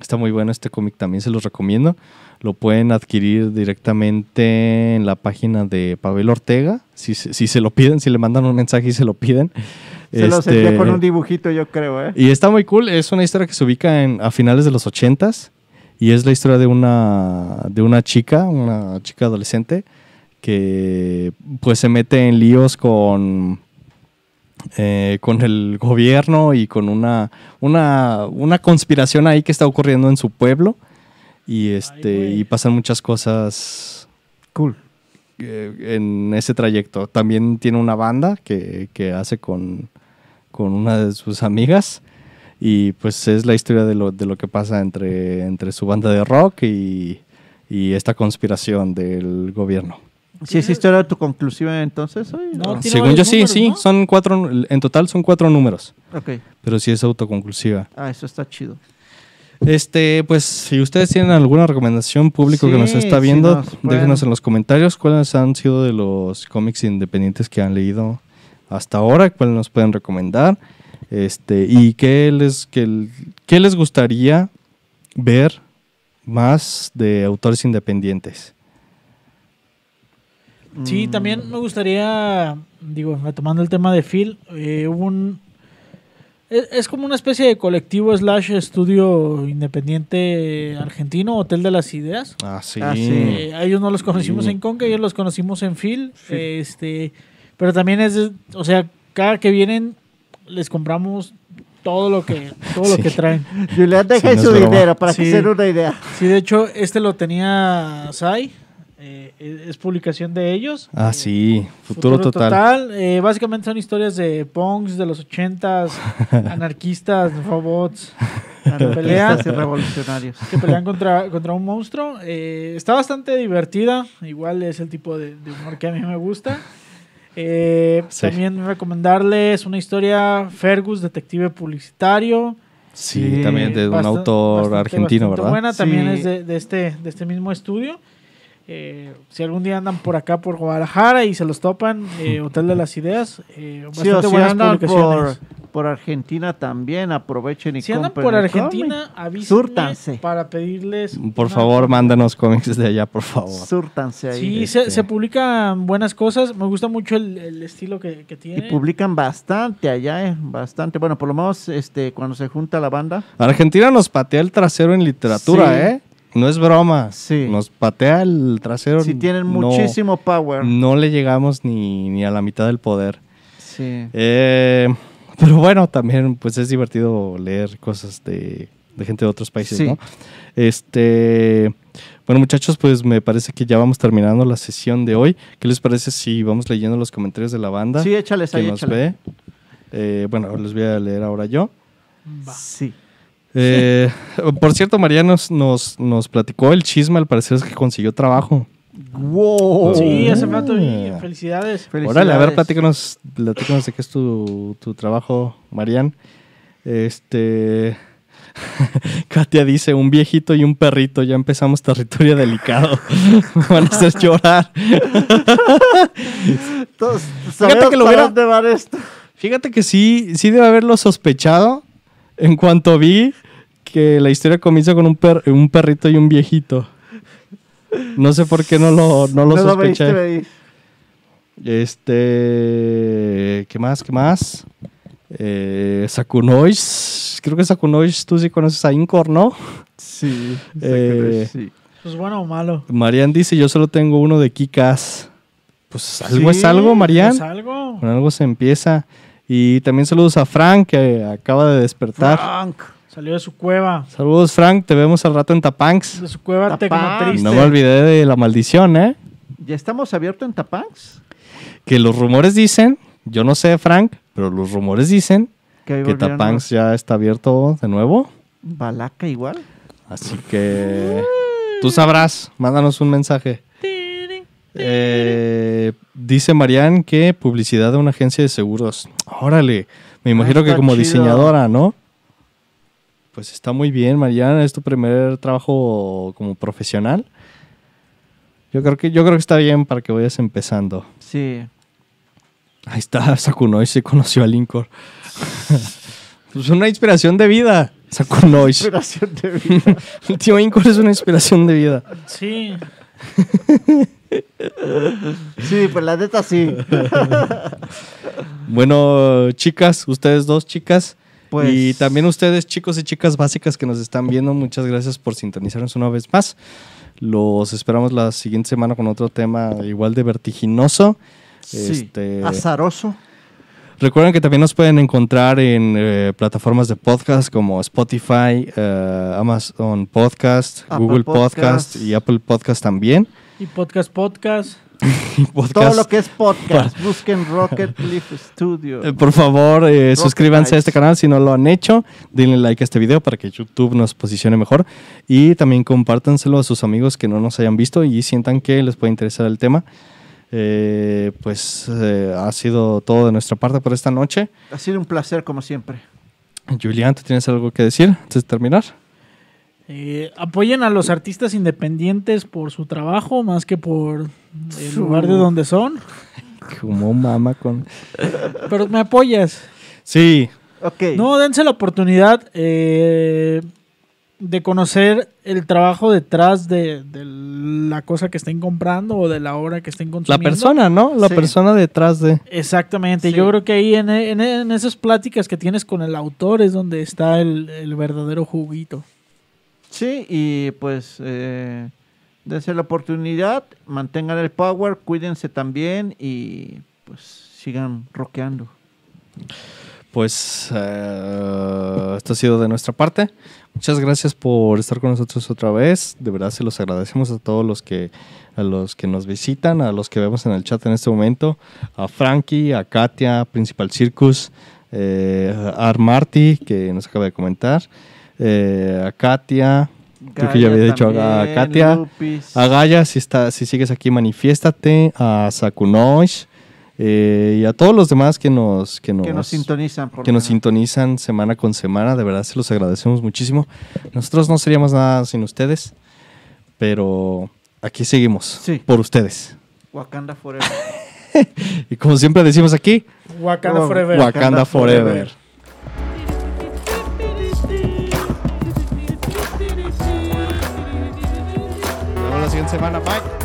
Está muy bueno este cómic, también se los recomiendo. Lo pueden adquirir directamente en la página de Pavel Ortega. Si, se- si se lo piden, si le mandan un mensaje y se lo piden. Se los Este, envía con un dibujito, yo creo, ¿eh? y está muy cool. Es una historia que se ubica en, a finales de los ochentas. Y es la historia de una, de una chica, una chica adolescente, que pues se mete en líos con, eh, con el gobierno y con una, una, una conspiración ahí que está ocurriendo en su pueblo. Y, este, y pasan muchas cosas Cool. eh, en ese trayecto. También tiene una banda que, que hace con, con una de sus amigas. Y pues es la historia de lo, de lo que pasa entre, entre su banda de rock y, y esta conspiración del gobierno. ¿Si es historia de tu conclusiva entonces? hoy? No, tiene Según yo sí, números, sí, ¿no? son cuatro, en total son cuatro números, Ok, pero sí es autoconclusiva. ah, eso está chido. Este, pues si ustedes tienen alguna recomendación público que nos Sí, está sí viendo, pueden- déjenos en los comentarios cuáles han sido de los cómics independientes que han leído hasta ahora, cuáles nos pueden recomendar, este, y qué les, qué, qué les gustaría ver más de autores independientes. Sí, Mm, también me gustaría, digo, retomando el tema de Phil, eh, un... Es, es como una especie de colectivo slash estudio independiente argentino, Hotel de las Ideas. Ah, sí. Ah, sí. Eh, a ellos no los conocimos Sí. en Conca, ellos los conocimos en Phil. Phil. Este, pero también es, o sea, cada que vienen les compramos todo lo que todo lo Sí. que traen. Julián, deja Sí, no su dinero para Sí. que se den una idea. Sí, de hecho, este lo tenía Sai. Eh, es publicación de ellos. Ah, Eh, sí. Futuro, total. eh, básicamente son historias de punks de los ochentas, anarquistas, robots Anarquistas y revolucionarios. que pelean contra, contra un monstruo. Eh, está bastante divertida. Igual es el tipo de, de humor que a mí me gusta. Eh, Sí. También recomendarles una historia Fergus, detective publicitario. Sí, también de un autor bastante- argentino, bastante ¿verdad? buena, también Sí. es de, de este, de este mismo estudio. Eh, si algún día andan por acá, por Guadalajara, y se los topan, eh, Hotel de las Ideas, eh, Sí, o bastante si buenas andan por, publicaciones. por Argentina también, aprovechen y Si andan compren por el Argentina, avísenme Súrtanse. para pedirles... Por una- favor, mándanos cómics de allá, por favor. cómic. Súrtanse ahí. Sí, Este. se, se publican buenas cosas. Me gusta mucho el, el estilo que, que Y tiene. publican bastante allá, eh, bastante. Bueno, por lo menos este, cuando se junta la banda. Argentina nos patea el trasero en literatura, Sí. ¿eh? No es broma. Sí. Nos patea el trasero. Sí, tienen no- muchísimo power. No le llegamos ni, ni a la mitad del poder. Sí. Eh, pero bueno, también pues es divertido leer cosas de, de gente de otros países, Sí. ¿no? Este, bueno muchachos, pues me parece que ya vamos terminando la sesión de hoy. ¿Qué les parece si vamos leyendo los comentarios de la banda Sí, échales que ahí, nos échale. ve? Eh, bueno, les voy a leer ahora yo. Va. Sí. Eh, por cierto, María nos, nos, nos platicó el chisme, al parecer es que consiguió trabajo. Wow. Sí, hace rato y felicidades. Órale, a ver, Felicidades. platícanos, platícanos de qué es tu, tu trabajo, Marian. Este. Katia dice: un viejito y un perrito, ya empezamos territorio delicado. Me van a hacer llorar. Todos Fíjate que lo hubiera- esto. Fíjate que sí, sí debe haberlo sospechado en cuanto vi que la historia comienza con un, per- un perrito y un viejito. No sé por qué no lo, no lo No lo sospeché. venir. Este. ¿Qué más? ¿Qué más? Eh, Sakunois. Creo que Sakunois, tú sí conoces a Incor, ¿no? Sí. Eh, sí. Pues bueno o malo. Marian dice: Yo solo tengo uno de Kikas. Pues algo Sí, es algo, Marian. Pues algo. Con algo se empieza. Y también saludos a Frank, que acaba de despertar. Frank. Salió de su cueva. Saludos, Frank. Te vemos al rato en Tapanks. De su cueva tecnotriste. No me olvidé de la maldición, ¿eh? ¿Ya estamos abiertos en Tapanx? que los rumores dicen, yo no sé, Frank, pero los rumores dicen Que, que Tapangs ya está abierto de nuevo. Balaca igual. Así que tú sabrás, mándanos un mensaje. Eh, dice Marian que publicidad de una agencia de seguros. Órale, me imagino que está como chido. diseñadora, ¿no? Pues está muy bien, Marian, es tu primer trabajo como profesional. Yo creo que yo creo que está bien para que vayas empezando. Sí. Ahí está, Sakunoish se conoció a Lincor. pues una inspiración de vida, Sakunoish. Inspiración de vida. El tío Incor es una inspiración de vida. Sí. Sí, pues la neta sí. Bueno, chicas, ustedes dos chicas. Pues- Y también ustedes, chicos y chicas básicas que nos están viendo, muchas gracias por sintonizarnos una vez más. Los esperamos la siguiente semana con otro tema igual de vertiginoso. Sí. Este, Azaroso. recuerden que también nos pueden encontrar en eh, plataformas de podcast como Spotify, eh, Amazon Podcast, Apple Google Podcast. Podcast. y Apple Podcast también. Y podcast, podcast. Podcast. Todo lo que es podcast. Busquen Rocket Leaf Studio. Eh, por favor, eh, suscríbanse a este canal si no lo han hecho. Denle like a este video para que YouTube nos posicione mejor. Y también compártanselo a sus amigos que no nos hayan visto y sientan que les puede interesar el tema. Eh, pues eh, ha sido todo de nuestra parte por esta noche. Ha sido un placer como siempre. Julián, ¿tú tienes algo que decir antes de terminar? Eh, apoyen a los artistas independientes por su trabajo más que por el Su- lugar de donde son. Como mama con... Pero me apoyas. Sí, Ok. No, dense la oportunidad eh, de conocer el trabajo detrás de, de la cosa que estén comprando o de la obra que estén la consumiendo. persona, ¿no? La Sí. persona detrás de... Exactamente. Sí. Yo creo que ahí en, en- en esas pláticas que tienes con el autor es donde está el, el verdadero juguito. Sí, y pues eh, dense la oportunidad, mantengan el power, cuídense también y pues sigan rockeando. Pues eh, esto ha sido de nuestra parte. Muchas gracias por estar con nosotros otra vez. De verdad se los agradecemos a todos los que a los que nos visitan, a los que vemos en el chat en este momento, a Frankie, a Katia, Principal Circus, eh, a Ar Marty, que nos acaba de comentar, eh, a Katia, Creo que ya había dicho a Katia, Lupis. a Gaia, si, está, si sigues aquí, manifiéstate, a Sakunoish eh, y a todos los demás que nos, que nos, que nos sintonizan. por que nos sintonizan semana con semana. De verdad se los agradecemos muchísimo. Nosotros no seríamos nada sin ustedes, pero aquí seguimos Sí. por ustedes. Wakanda Forever. Y como siempre decimos aquí, Wakanda Oh, Forever. Wakanda Wakanda Forever. Forever. Siguiente semana. Bye.